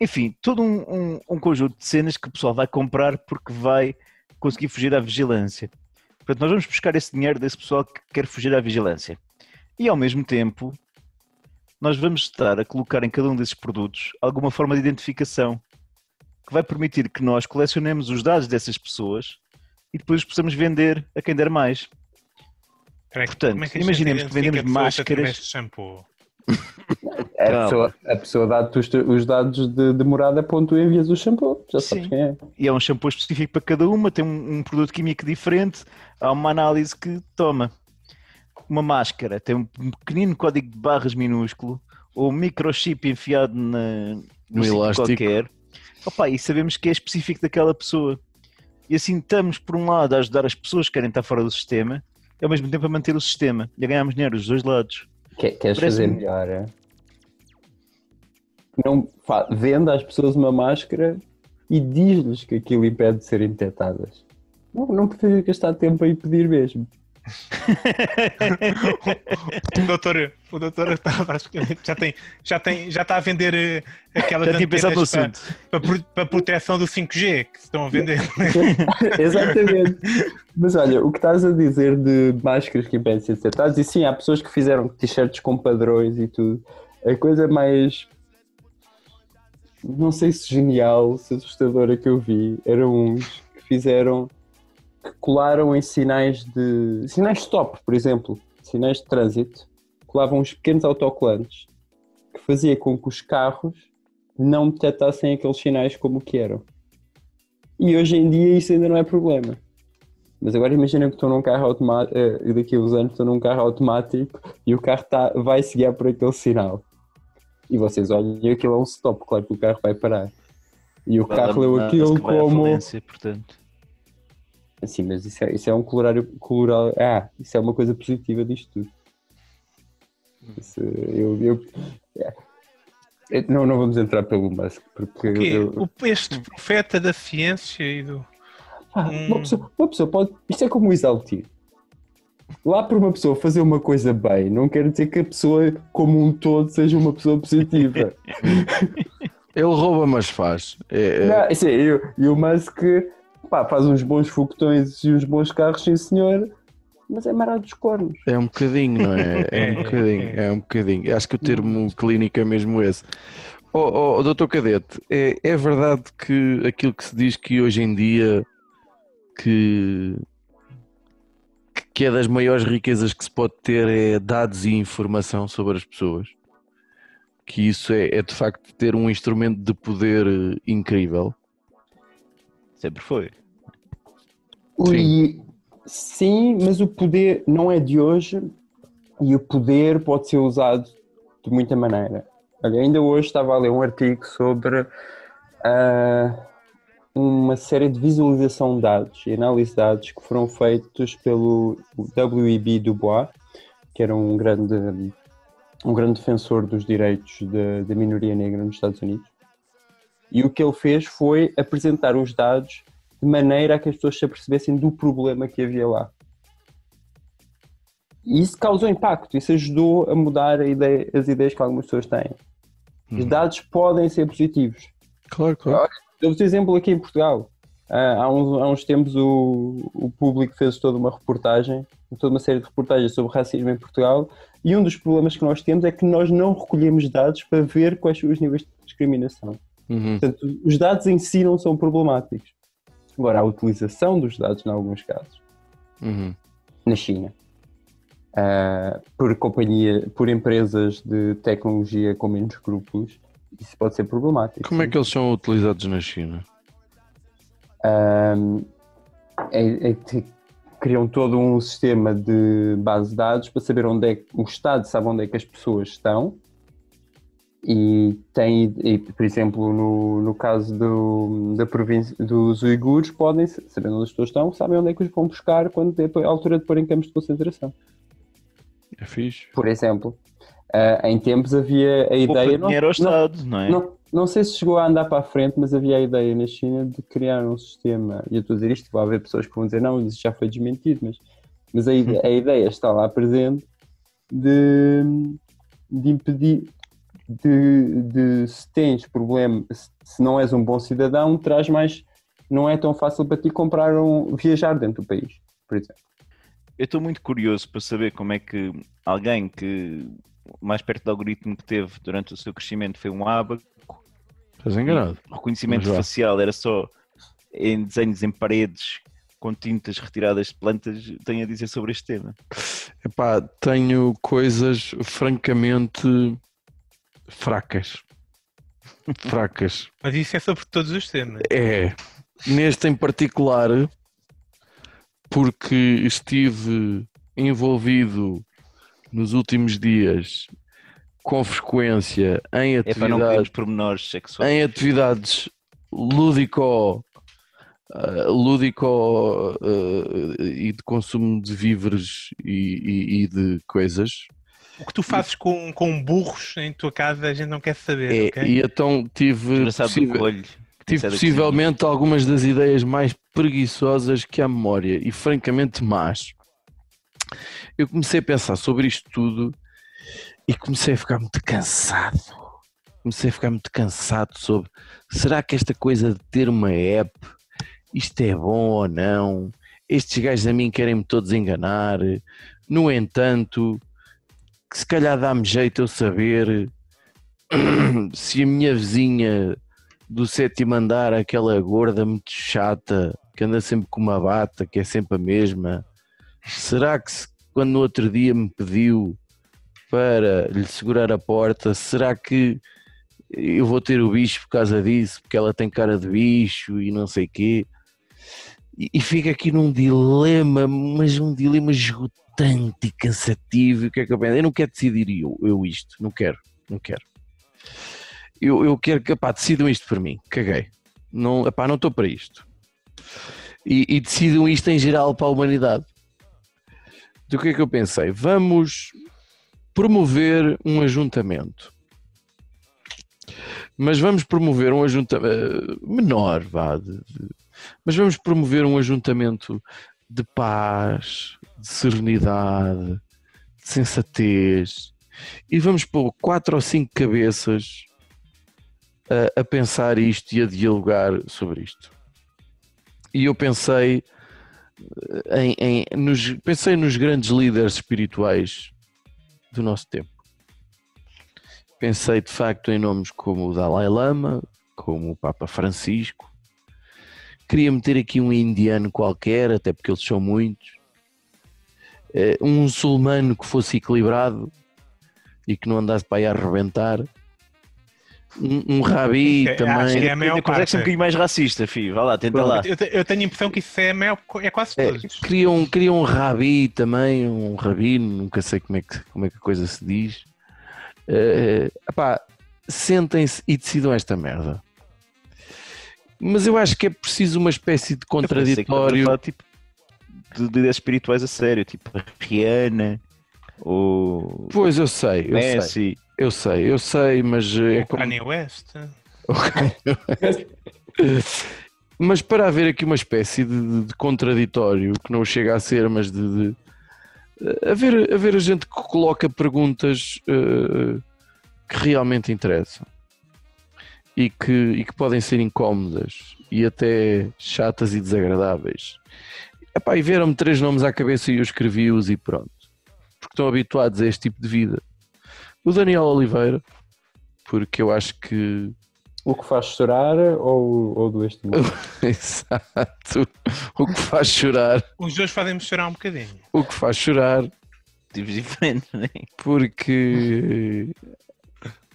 enfim, todo um, um- um conjunto de cenas que o pessoal vai comprar porque vai conseguir fugir à vigilância. Portanto, nós vamos buscar esse dinheiro desse pessoal que quer fugir à vigilância. E ao mesmo tempo, nós vamos estar a colocar em cada um desses produtos alguma forma de identificação que vai permitir que nós colecionemos os dados dessas pessoas e depois os possamos vender a quem der mais. Portanto, é que imaginemos que vendemos máscaras. shampoo? A Calma. pessoa, a pessoa dá-te os, os dados de, de morada para onde tu envias o shampoo. Já sabes Sim. quem é. E é um shampoo específico para cada uma, tem um, um produto químico diferente, há uma análise que toma. Uma máscara tem um pequenino código de barras minúsculo ou um microchip enfiado na, No elástico. qualquer. Opa, e sabemos que é específico daquela pessoa. E assim estamos, por um lado, a ajudar as pessoas que querem estar fora do sistema e ao mesmo tempo a manter o sistema e a ganharmos dinheiro dos dois lados. Que- Queres fazer melhor, é? Não, vende às pessoas uma máscara e diz-lhes que aquilo impede de serem detectadas. Não, não precisas gastar tempo aí pedir mesmo. O doutor, o doutor está praticamente- já tem, já tem, já está a vender eh, aquelas Já antenas para, para, para proteção do 5G que se estão a vender. Exatamente. Mas olha, o que estás a dizer de máscaras que impedem de ser a dizer sim, há pessoas que fizeram t-shirts com padrões e tudo. A coisa mais. Não sei se genial, se assustadora que eu vi, eram uns que fizeram. que colaram em sinais de. sinais stop, por exemplo, sinais de trânsito, colavam uns pequenos autocolantes que fazia com que os carros não detectassem aqueles sinais como que eram. E hoje em dia isso ainda não é problema. Mas agora imagina que estou num carro automático, e daqui a uns anos estou num carro automático e o carro tá, vai se guiar por aquele sinal. E vocês olham e aquilo é um stop, claro que o carro vai parar. E o carro leu aquilo como. Sim, mas isso é, isso é um colorário. colorário ah, isso é uma coisa positiva disto tudo. Isso, eu, eu- é. É, não, não vamos entrar pelo Musk, porque. Que eu- o- este profeta da ciência e do. Ah, Hum. uma, pessoa, uma pessoa pode. Isto é como o exaltir. Lá por uma pessoa fazer uma coisa bem, não quer dizer que a pessoa, como um todo, seja uma pessoa positiva. Ele rouba, mas faz. É, é- Não, assim, e, e o Musk pá, faz uns bons foguetões e uns bons carros, sim senhor, mas é marado dos cornos. É um bocadinho, não é? É É, um bocadinho, é. é um bocadinho. Acho que o termo clínico é mesmo esse. Oh, oh, doutor Cadete, é, é verdade que aquilo que se diz que hoje em dia que, que é das maiores riquezas que se pode ter é dados e informação sobre as pessoas? Que isso é, é de facto ter um instrumento de poder eh, incrível. Sempre foi. E, sim, mas o poder não é de hoje e o poder pode ser usado de muita maneira. Olha, ainda hoje estava a ler um artigo sobre ah, uma série de visualização de dados e análise de dados que foram feitos pelo W.E.B. Du Bois, que era um grande, um grande defensor dos direitos da, da minoria negra nos Estados Unidos. E o que ele fez foi apresentar os dados de maneira a que as pessoas se apercebessem do problema que havia lá. E isso causou impacto, isso ajudou a mudar a ideia- as ideias que algumas pessoas têm. Os dados podem ser positivos. Claro, claro. Dou-vos exemplo aqui em Portugal. Ah, há, uns, há uns tempos o, o público fez toda uma reportagem, toda uma série de reportagens sobre racismo em Portugal e um dos problemas que nós temos é que nós não recolhemos dados para ver quais são os níveis de discriminação. Uhum. Portanto, os dados em si não são problemáticos. Agora, a utilização dos dados, em alguns casos, Uhum. na China, ah, por companhia, por empresas de tecnologia com menos escrúpulos, isso pode ser problemático. Como é sim. que eles são utilizados na China? Ahm, é, é criam todo um sistema de base de dados para saber onde é que o Estado sabe onde é que as pessoas estão e tem, e, por exemplo, no, no caso do, da província dos uigures, podem, sabendo onde as pessoas estão, sabem onde é que os vão buscar quando é a altura de pôr em campos de concentração. É fixe. Por exemplo, Ah, em tempos havia a Poupa ideia. não- dinheiro ao não- Estado, não, é? não, não sei se chegou a andar para a frente, mas havia a ideia na China de criar um sistema. E eu estou a dizer isto, vai haver pessoas que vão dizer não, isso já foi desmentido, mas, mas a, ide- a ideia está lá presente de, de impedir. De, de se tens problema, se- se não és um bom cidadão, traz mais. Não é tão fácil para ti comprar um. viajar dentro do país, por exemplo. Eu estou muito curioso para saber como é que alguém que mais perto do algoritmo que teve durante o seu crescimento foi um ábaco, Estás enganado. o reconhecimento facial era só em desenhos em paredes com tintas retiradas de plantas, tem a dizer sobre este tema. Epá, tenho coisas francamente fracas. Fracas. Mas isso é sobre todos os temas. É. Neste em particular, porque estive envolvido nos últimos dias com frequência em É atividades, sexuais. em atividades lúdico, ah, lúdico ah, e de consumo de víveres e, e- e de coisas. O que tu fazes com, com burros em tua casa a gente não quer saber, É, ok? E então tive, possível- tive possivelmente algumas das ideias mais preguiçosas que há memória e francamente más. Eu comecei a pensar sobre isto tudo e comecei a ficar muito cansado. Comecei a ficar muito cansado sobre será que esta coisa de ter uma app, isto é bom ou não? Estes gajos a mim querem-me todos enganar. No entanto, que se calhar dá-me jeito eu saber se a minha vizinha do sétimo andar, aquela gorda muito chata, que anda sempre com uma bata, que é sempre a mesma, será que quando no outro dia me pediu para lhe segurar a porta, será que eu vou ter o bicho por causa disso, porque ela tem cara de bicho e não sei quê? E, fica aqui num dilema, mas um dilema esgotante e cansativo. O que é que eu penso? Eu não quero decidir eu, eu isto, não quero, não quero. Eu, eu quero que, pá, decidam isto por mim, caguei. Não, epá, não estou para isto. E, e decidam isto em geral para a humanidade. Do que é que eu pensei? Vamos promover um ajuntamento. Mas vamos promover um ajuntamento menor, vá, de, de, mas vamos promover um ajuntamento de paz, de serenidade, de sensatez, e vamos pôr quatro ou cinco cabeças a, a pensar isto e a dialogar sobre isto. E eu pensei em, em nos, pensei nos grandes líderes espirituais do nosso tempo. Pensei de facto em nomes como o Dalai Lama, como o Papa Francisco. Queria meter aqui um indiano qualquer, até porque eles são muitos. Eh, um muçulmano que fosse equilibrado e que não andasse para aí a arrebentar. Um, um rabi É, também. acho que é a maior Consegue ser um parte. bocadinho mais racista, filho. Vá lá, tenta lá. Eu, eu tenho a impressão que isso é, maior, é quase É, todos. queria, um, queria um rabi também, um rabino, nunca sei como é que, como é que a coisa se diz. Epá, sentem-se e decidam esta merda. Mas eu acho que é preciso uma espécie de contraditório. falar, tipo, de, de ideias espirituais a sério, tipo Rihanna ou Pois eu sei, eu sei, Messi. Eu sei, eu sei, mas eh, é O como... Kanye West. Mas para haver aqui uma espécie de, de- contraditório, que não chega a ser, mas de, de- eh, haver, haver a gente que coloca perguntas eh, que realmente interessam e que, e que podem ser incómodas e até chatas e desagradáveis. Epá, e vieram-me três nomes à cabeça e eu escrevi-os e pronto. Porque estão habituados a este tipo de vida. O Daniel Oliveira, porque eu acho que O que faz chorar ou, ou do este mundo? Exato. O que faz chorar, Os dois fazem-me chorar um bocadinho. o que faz chorar, Tipos diferentes, né? porque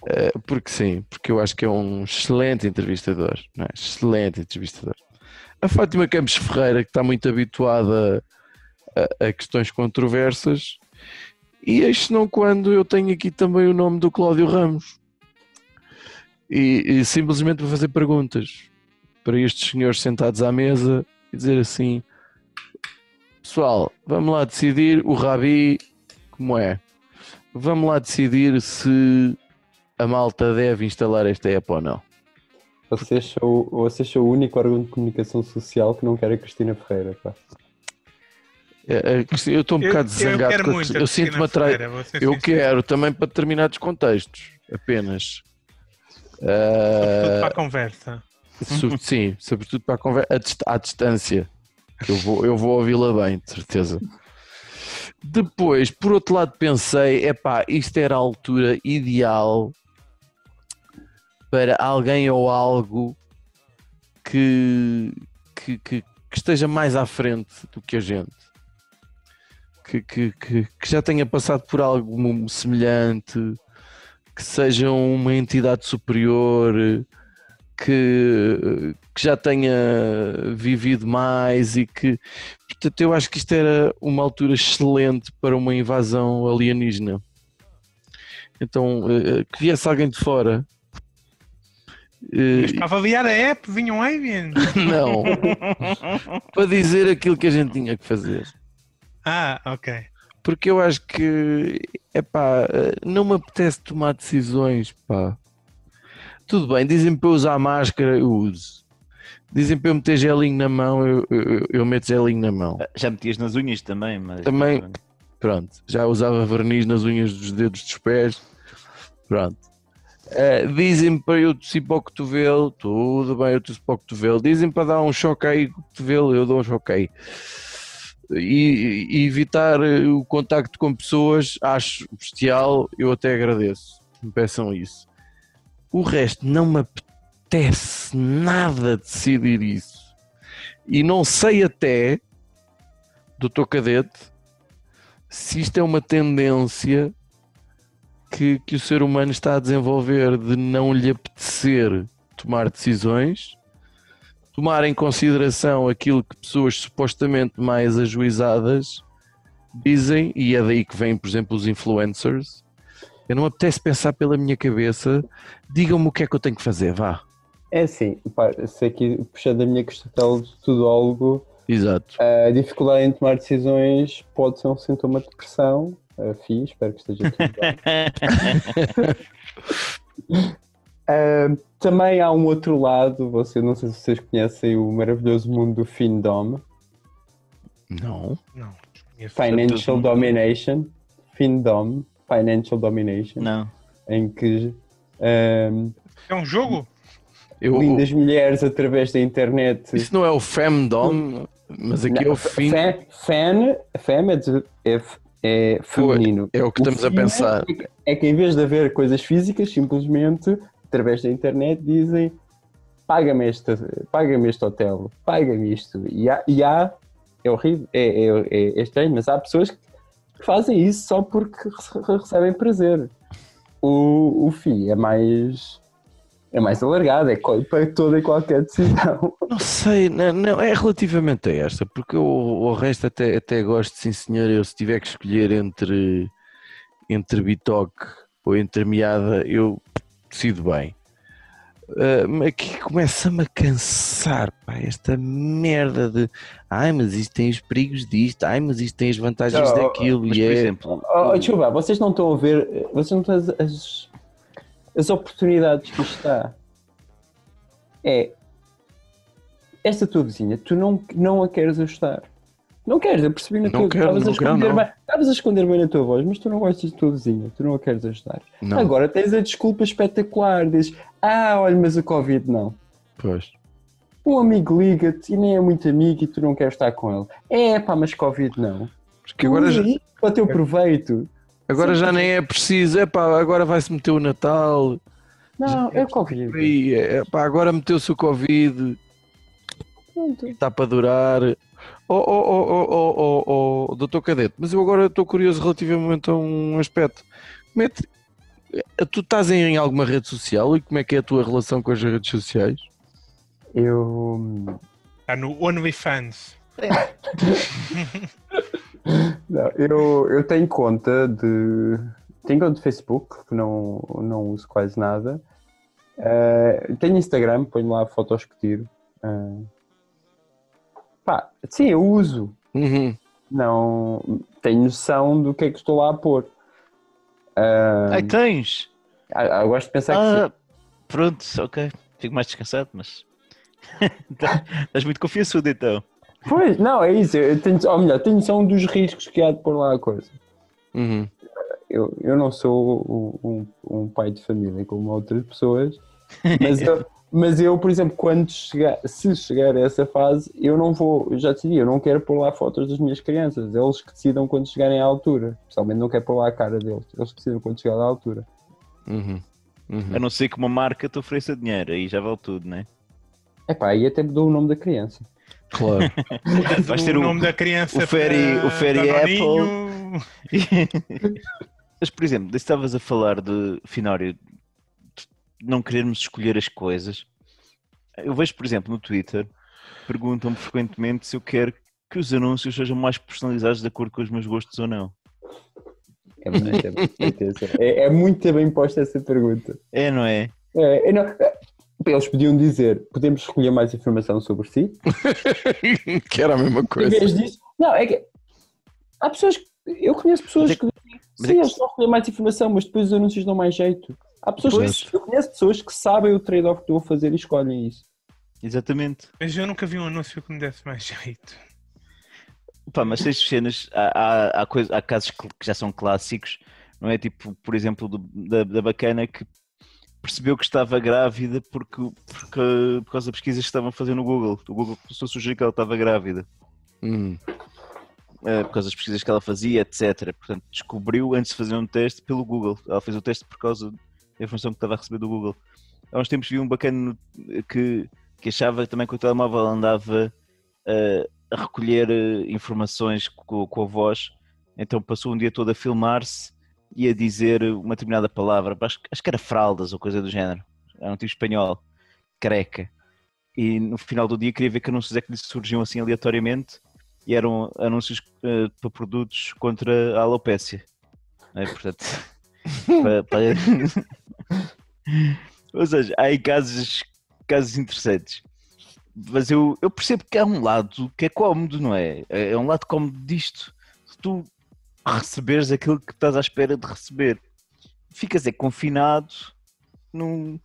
eh, porque sim, porque eu acho que é um excelente entrevistador, não é? excelente entrevistador. A Fátima Campos Ferreira, que está muito habituada a, a questões controversas, e este não quando eu tenho aqui também o nome do Cláudio Ramos. E, e simplesmente vou fazer perguntas para estes senhores sentados à mesa e dizer assim: Pessoal, vamos lá decidir o Rabi como é. Vamos lá decidir se a malta deve instalar esta app ou não. Vocês são, vocês são o único órgão de comunicação social que não quer a Cristina Ferreira. Pá. É, é, Eu estou um Eu, bocado eu a muito. Eu sinto-me atraído. Eu sincero. quero também para determinados contextos, apenas. Sobretudo Ah, para a conversa. sim, sobretudo para a conversa à, dist- à distância. Eu vou, eu vou ouvi-la bem, de certeza. Depois, por outro lado, pensei: epá, isto era a altura ideal para alguém ou algo que, que, que- que esteja mais à frente do que a gente. Que, que, que, que já tenha passado por algo semelhante, que seja uma entidade superior, que, que já tenha vivido mais e que. Portanto, eu acho que isto era uma altura excelente para uma invasão alienígena. Então, eh, que viesse alguém de fora. eh, Mas para avaliar a app, vinham aliens. não. para dizer aquilo que a gente tinha que fazer. Ah, ok. Porque eu acho que, epá, não me apetece tomar decisões, pá. Tudo bem, dizem para eu usar máscara, eu uso. Dizem para eu meter gelinho na mão, eu, eu, eu meto gelinho na mão. Já metias nas unhas também, mas. Também. Pronto, já usava verniz nas unhas dos dedos dos pés. Pronto. Eh, Dizem-me para eu tossir para o cotovelo, tudo bem, eu tosso para o cotovelo. Dizem para dar um choque aí com o cotovelo, eu dou um choque aí. E, e evitar eh, o contacto com pessoas, acho bestial, eu até agradeço. Me peçam isso. O resto não me apetece nada decidir isso. E não sei até, doutor Cadete, se isto é uma tendência que, que o ser humano está a desenvolver de não lhe apetecer tomar decisões, tomar em consideração aquilo que pessoas supostamente mais ajuizadas dizem, e é daí que vêm, por exemplo, os influencers. Eu não me apetece pensar pela minha cabeça, digam-me o que é que eu tenho que fazer, vá. É assim, pá, sei que puxando a minha questão de tudólogo, Exato. a dificuldade em tomar decisões pode ser um sintoma de depressão. Uh, Fih, espero que esteja tudo bem. Uh, também há um outro lado, você, não sei se vocês conhecem o maravilhoso mundo do Findom, Não. Não. Financial Domination, Findom, Financial Domination, Não. em que um, É um jogo? Eu, lindas mulheres através da internet. isso não é o femdom, mas aqui é o fim. Fan, fan, fem é, de- é, é feminino. É o que estamos a pensar. É que em vez de haver coisas físicas, simplesmente através da internet dizem paga-me este, paga este hotel, paga-me isto. E há, e há é horrível, é, é, é, é estranho, mas há pessoas que fazem isso só porque rece- recebem prazer. O, o FI é mais. É mais alargado, é co- para toda e qualquer decisão. Não sei, não, não, é relativamente a esta, porque o, o resto até, até gosto, sim senhor, eu se tiver que escolher entre, entre bitoque ou entre meada, eu decido bem. Mas aqui começa-me a cansar, pá, esta merda de ai, mas isto tem os perigos disto, ai, mas isto tem as vantagens Não, daquilo, Mas, e por é. exemplo, Oh, oh, desculpa, vocês não estão a ver, vocês não estão a ver as, as oportunidades que isto está. É esta tua vizinha, tu não, não a queres ajudar. Não queres, eu percebi na Não tua quero, estavas a esconder bem- Estavas a esconder bem na tua voz, mas tu não gostas da tua vizinha, tu não a queres ajudar. Não, Agora tens a desculpa espetacular, dizes, ah, olha, mas a Covid não. pois. Um amigo liga-te e nem é muito amigo e tu não queres estar com ele. É pá, mas Covid não. Porque agora, já, para o teu proveito. agora já nem é preciso, é pá, agora vai-se meter o Natal, Não, é Covid. e, é, pá, agora meteu-se o Covid. Pronto. está para durar. Oh, oh, oh, oh, oh, oh, oh, doutor Cadete, mas eu agora estou curioso relativamente a um aspecto. Como é que- tu estás em alguma rede social e como é que é a tua relação com as redes sociais? Eu. Está no OnlyFans. Não, eu, eu tenho conta de. Tenho conta de Facebook, que não, não uso quase nada. Eh, tenho Instagram, ponho lá fotos que tiro. Eh, pá, sim, eu uso. Uhum. Não tenho noção do que é que estou lá a pôr. Eh, ai, tens! ah, eu gosto de pensar que sim. Ah, pronto, ok. Fico mais descansado, mas. Tá- Estás muito confiançudo então. Pois, não, é isso. Eu tenho, ou melhor, tenho noção dos riscos que há de pôr lá a coisa. Uhum. eu, eu não sou um, um- um pai de família como outras pessoas, mas eu, mas eu, por exemplo, quando chegar, se chegar a essa fase, eu não vou, eu já decidi, eu não quero pôr lá fotos das minhas crianças, eles que decidam quando chegarem à altura, pessoalmente não quero pôr lá a cara deles, eles que decidam quando chegar à altura. Uhum. Uhum. A não ser que uma marca te ofereça dinheiro, aí já vale tudo, né? Epá, aí até mudou o nome da criança. Claro. Vais o ter o- nome da criança o Fairy- para o Fairy Danoninho. Mas, por exemplo, daí estavas a falar de, Finório, não querermos escolher as coisas. Eu vejo, por exemplo, no Twitter, perguntam-me frequentemente se eu quero que os anúncios sejam mais personalizados de acordo com os meus gostos ou não. É muito, bem feita essa- é, é muito bem posta essa pergunta. É, não é? É, é, não, é, eles podiam dizer, podemos recolher mais informação sobre si? que era a mesma Em coisa. vez disso, não, é que há pessoas que eu conheço pessoas é que dizem, sim, é que- eles estão a recolher mais informação, mas depois os anúncios dão mais jeito. Há pessoas Pois. que eu conheço pessoas que sabem o trade-off que estão a fazer e escolhem isso. Exatamente. Mas eu nunca vi um anúncio que me desse mais jeito. Pá, mas tens cenas, há, há, há, coisa- há casos que já são clássicos, não é? Tipo, por exemplo, do- da, da bacana que percebeu que estava grávida porque, porque, por causa das pesquisas que estavam a fazer no Google. O Google começou a sugerir que ela estava grávida. Hum, eh, por causa das pesquisas que ela fazia, etc. Portanto, descobriu antes de fazer um teste pelo Google. Ela fez o teste por causa da informação que estava a receber do Google. Há uns tempos vi um bacana que, que achava também que o telemóvel andava eh, a recolher eh, informações co- com, a voz, então passou um dia todo a filmar-se e a dizer uma determinada palavra, acho, acho que era fraldas ou coisa do género, era um tipo espanhol, careca. E no final do dia queria ver que anúncios é que lhe surgiam assim aleatoriamente e eram anúncios eh, para produtos contra a alopécia. é? Portanto, para- para- ou seja, há aí casos, casos interessantes. Mas eu, eu percebo que há um lado que é cómodo, não é? É é um lado cómodo disto. Se tu receberes aquilo que estás à espera de receber, ficas é confinado num.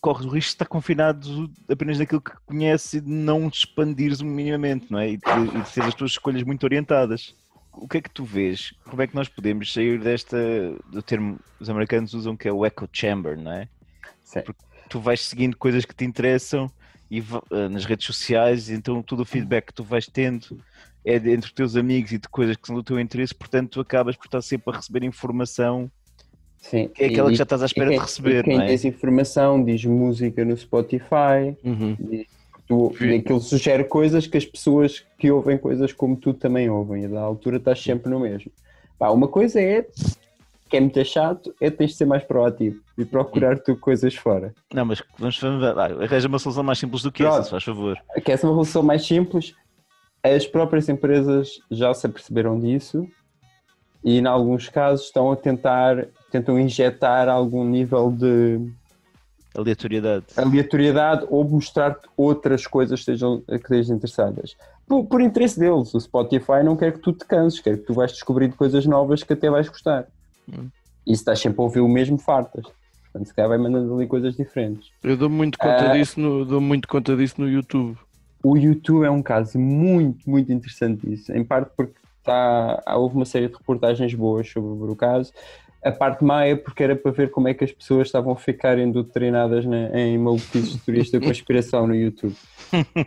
Corres o risco de estar confinado apenas naquilo que conheces e de não expandires minimamente, não é? E de, e de ter as tuas escolhas muito orientadas. O que é que tu vês? Como é que nós podemos sair desta, do termo que os americanos usam que é o echo chamber, não é? Sim. Tu vais seguindo coisas que te interessam e eh, nas redes sociais, então todo o feedback que tu vais tendo é entre os teus amigos e de coisas que são do teu interesse, portanto tu acabas por estar sempre a receber informação Sim. que é aquela E- que já estás à espera e de quem- receber, e quem não é? diz informação diz música no Spotify, uhum. diz- tu, aquilo sugere coisas que as pessoas que ouvem coisas como tu também ouvem, e da altura estás sempre no mesmo. Pá, uma coisa é que é muito chato, é tens de ser mais proativo e procurar tu coisas fora. Não, mas vamos, vamos vai, arranja uma solução mais simples do que Pronto. essa, se faz favor. Quer ser uma relação mais simples? As próprias empresas já se aperceberam disso e, em alguns casos, estão a tentar tentam injetar algum nível de Aleatoriedade. aleatoriedade ou mostrar-te outras coisas que estejam, que estejam interessadas. Por, por interesse deles, o Spotify não quer que tu te canses, quer que tu vais descobrindo coisas novas que até vais gostar. Hum. E se estás sempre a ouvir o mesmo, fartas. Portanto, se calhar vai mandando ali coisas diferentes. Eu dou muito conta Ah. disso no, dou muito conta disso no YouTube. O YouTube é um caso muito, muito interessante disso. Em parte porque está, há- houve uma série de reportagens boas sobre o caso. A parte má é porque era para ver como é que as pessoas estavam a ficar doutrinadas na- em maluquices de teorias da conspiração no YouTube.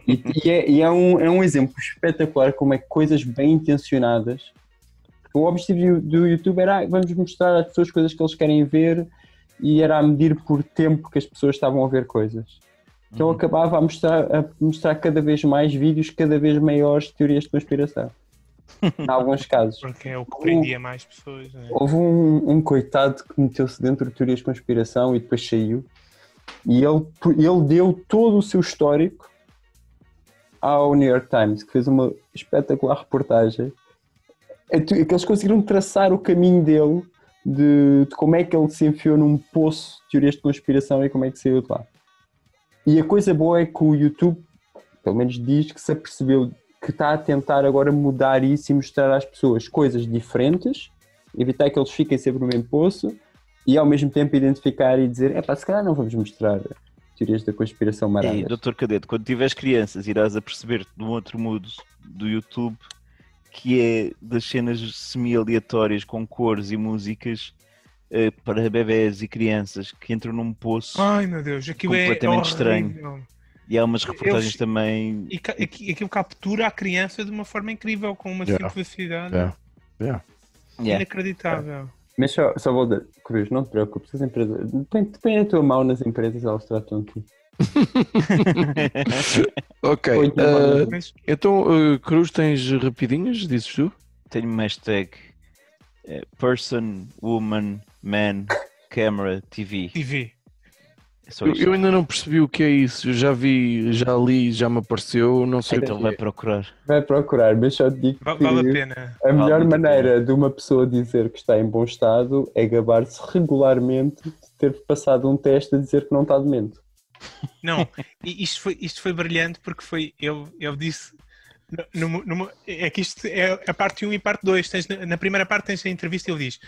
E, e é, e é um, é um exemplo espetacular como é que coisas bem intencionadas. O objetivo do, YouTube era "Ah, vamos mostrar às pessoas coisas que eles querem ver e era a medir por tempo que as pessoas estavam a ver coisas. Então Uhum. acabava a mostrar, a mostrar cada vez mais vídeos cada vez maiores teorias de conspiração. Em alguns casos. Porque é o que prendia mais pessoas. Né? Houve um, um coitado que meteu-se dentro de teorias de conspiração e depois saiu. E ele, ele deu todo o seu histórico ao New York Times, que fez uma espetacular reportagem. É é que eles conseguiram traçar o caminho dele de, de como é que ele se enfiou num poço de teorias de conspiração e como é que saiu de lá. E a coisa boa é que o YouTube, pelo menos diz que se apercebeu que está a tentar agora mudar isso e mostrar às pessoas coisas diferentes, evitar que eles fiquem sempre no mesmo poço e ao mesmo tempo identificar e dizer, é pá, se calhar não vamos mostrar teorias da conspiração maradas. doutor Cadete, quando tiveres crianças, irás a perceber de um outro modo do YouTube que é das cenas semi-aleatórias com cores e músicas eh, para bebés e crianças que entram num poço Ai meu Deus, aquilo é Completamente estranho. E há umas reportagens Eles- também. E ca- aqui- aquilo captura a criança de uma forma incrível, com uma Yeah. simplicidade Yeah. Yeah. Yeah. inacreditável. Mas só, só vou dar, Cruz, não te preocupes, as empresas, põe, põe a tua mão nas empresas, elas tratam de ti. Ok. Mas então, eh, Cruz, tens rapidinhas, dizes tu? Tenho uma hashtag eh, Person, Woman, Man, Camera, TV. TV. É só Eu, eu ainda não percebi o que é isso. Eu já vi, já li, já me apareceu, não sei o Então vai é. procurar. Vai procurar, mas só te digo Va- que Vale a pena. a melhor a maneira de uma pessoa dizer que está em bom estado é gabar-se regularmente de ter passado um teste a dizer que não está demente. Não, e isto foi, isto foi brilhante porque foi. Eu, eu disse. Numa- numa- é que isto é a parte 1 e parte 2. Tens, na na primeira parte tens a entrevista e ele diz: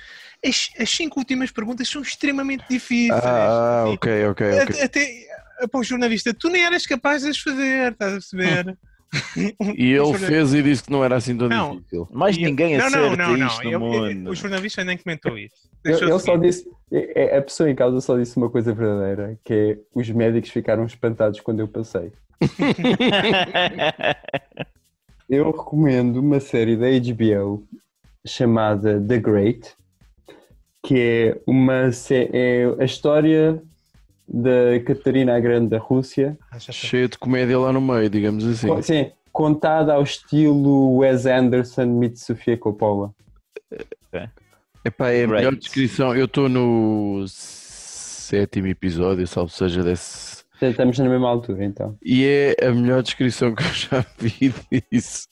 as, as cinco últimas perguntas são extremamente difíceis. Ah, E ok, ok, ok. Até, até para o jornalista, tu nem eras capaz de as fazer, estás a perceber? E ele fez e disse que não era assim tão Não. difícil. Mais ninguém não, não, acerta não, não. isto no Eu- eu- mundo. o jornalista nem comentou isso. Ele, Deixou ele só disse, é- é- a pessoa em causa só disse uma coisa verdadeira, que é os médicos ficaram espantados quando eu passei. Eu recomendo uma série da HBO chamada The Great, que é uma é a história da Catarina a Grande da Rússia, Ah. Cheio de comédia lá no meio, digamos assim. co- sim, contada ao estilo Wes Anderson meets Sofia Coppola. Epá, é a melhor descrição. Eu estou no sétimo episódio, salvo seja desse. Estamos na mesma altura, então. E é a melhor descrição que eu já vi disso.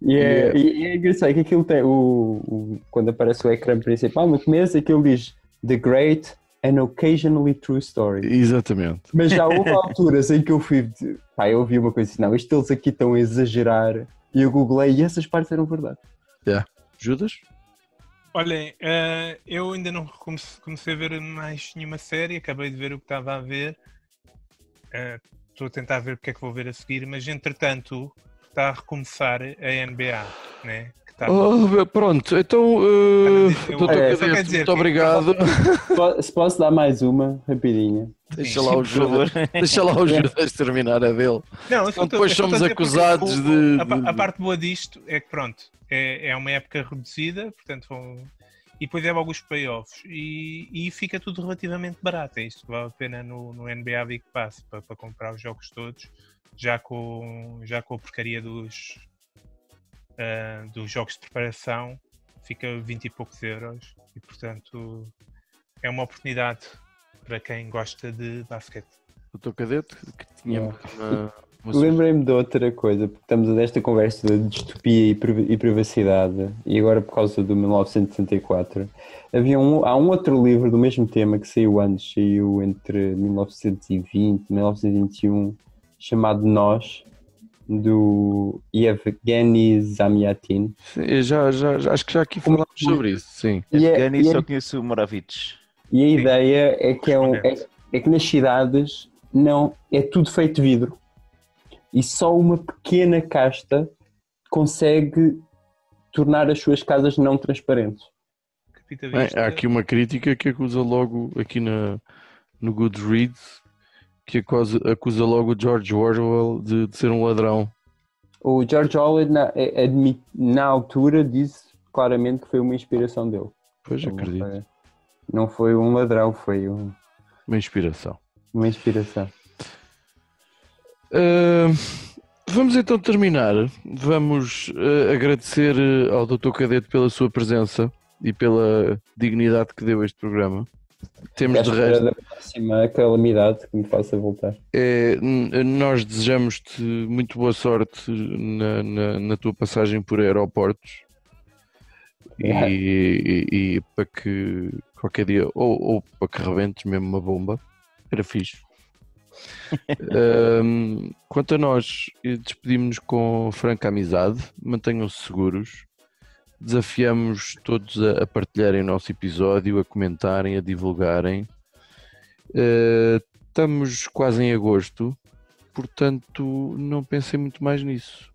E é, Yeah. e é engraçado que aquilo tem o, o- quando aparece o ecrã principal, no começo aquilo diz The Great and Occasionally True Story. Exatamente. Mas já houve alturas em que eu fui, pá, eu ouvi uma coisa assim, não, isto eles aqui estão a exagerar. E eu googlei e essas partes eram verdade. Judas? Olhem, eh, eu ainda não comecei a ver mais nenhuma série, acabei de ver o que estava a ver. Eh, Estou a tentar ver o que é que vou ver a seguir, mas entretanto está a recomeçar a NBA, né? Que está Oh, pronto, então, uh, Eu- doutor É, quer Cadete, dizer muito obrigado. Se posso dar mais uma, rapidinha. Deixa Sim, lá o. Judas, deixa lá o Judas terminar a dele. Não, estou- depois somos porque acusados o- de- A, de- a parte boa disto é que, pronto, é, é uma época reduzida, portanto, vão- e depois é logo os playoffs. E, e fica tudo relativamente barato. É isto que vale a pena no, no NBA Big Pass para, para comprar os jogos todos, já com, já com a porcaria dos, ah, dos jogos de preparação, fica 20 e poucos euros. E, portanto, é uma oportunidade para quem gosta de basquete. Doutor Cadete, que tínhamos uma, uma Lembrei-me de outra coisa, porque estamos nesta conversa de distopia e priva- privacidade, e agora por causa do 1964, havia um, há um outro livro do mesmo tema que saiu antes, saiu entre 1920 e 1921, chamado Nós, do Yevgeny Zamyatin. Sim, já, já, já- acho que já aqui falámos sobre isso, sim. E, é- é- só conheço o Moravich. e a Sim. ideia é que, é, um- é, é que nas cidades não é tudo feito de vidro e só uma pequena casta consegue tornar as suas casas não transparentes. Bem, há aqui uma crítica que acusa logo aqui na, no Goodreads que acusa, acusa logo o George Orwell de, de ser um ladrão. O George Orwell na, é- admi- na altura disse claramente que foi uma inspiração dele. Pois Não acredito. foi, não foi um ladrão, foi um- Uma inspiração. uma inspiração. Vamos então terminar. Vamos ah, agradecer ah, ao Dr. Cadete pela sua presença e pela dignidade que deu a este programa. Temos de resto. da próxima calamidade que me faça voltar. É, nós desejamos-te muito boa sorte na, na, na tua passagem por aeroportos e, e- e para que qualquer dia, ou, ou para que rebentes mesmo uma bomba, era fixe. Ahm, quanto a nós, eh, despedimos-nos com franca amizade, mantenham-se seguros. Desafiamos todos a, a partilharem o nosso episódio, a comentarem, a divulgarem. Eh, estamos quase em agosto, portanto não pensem muito mais nisso.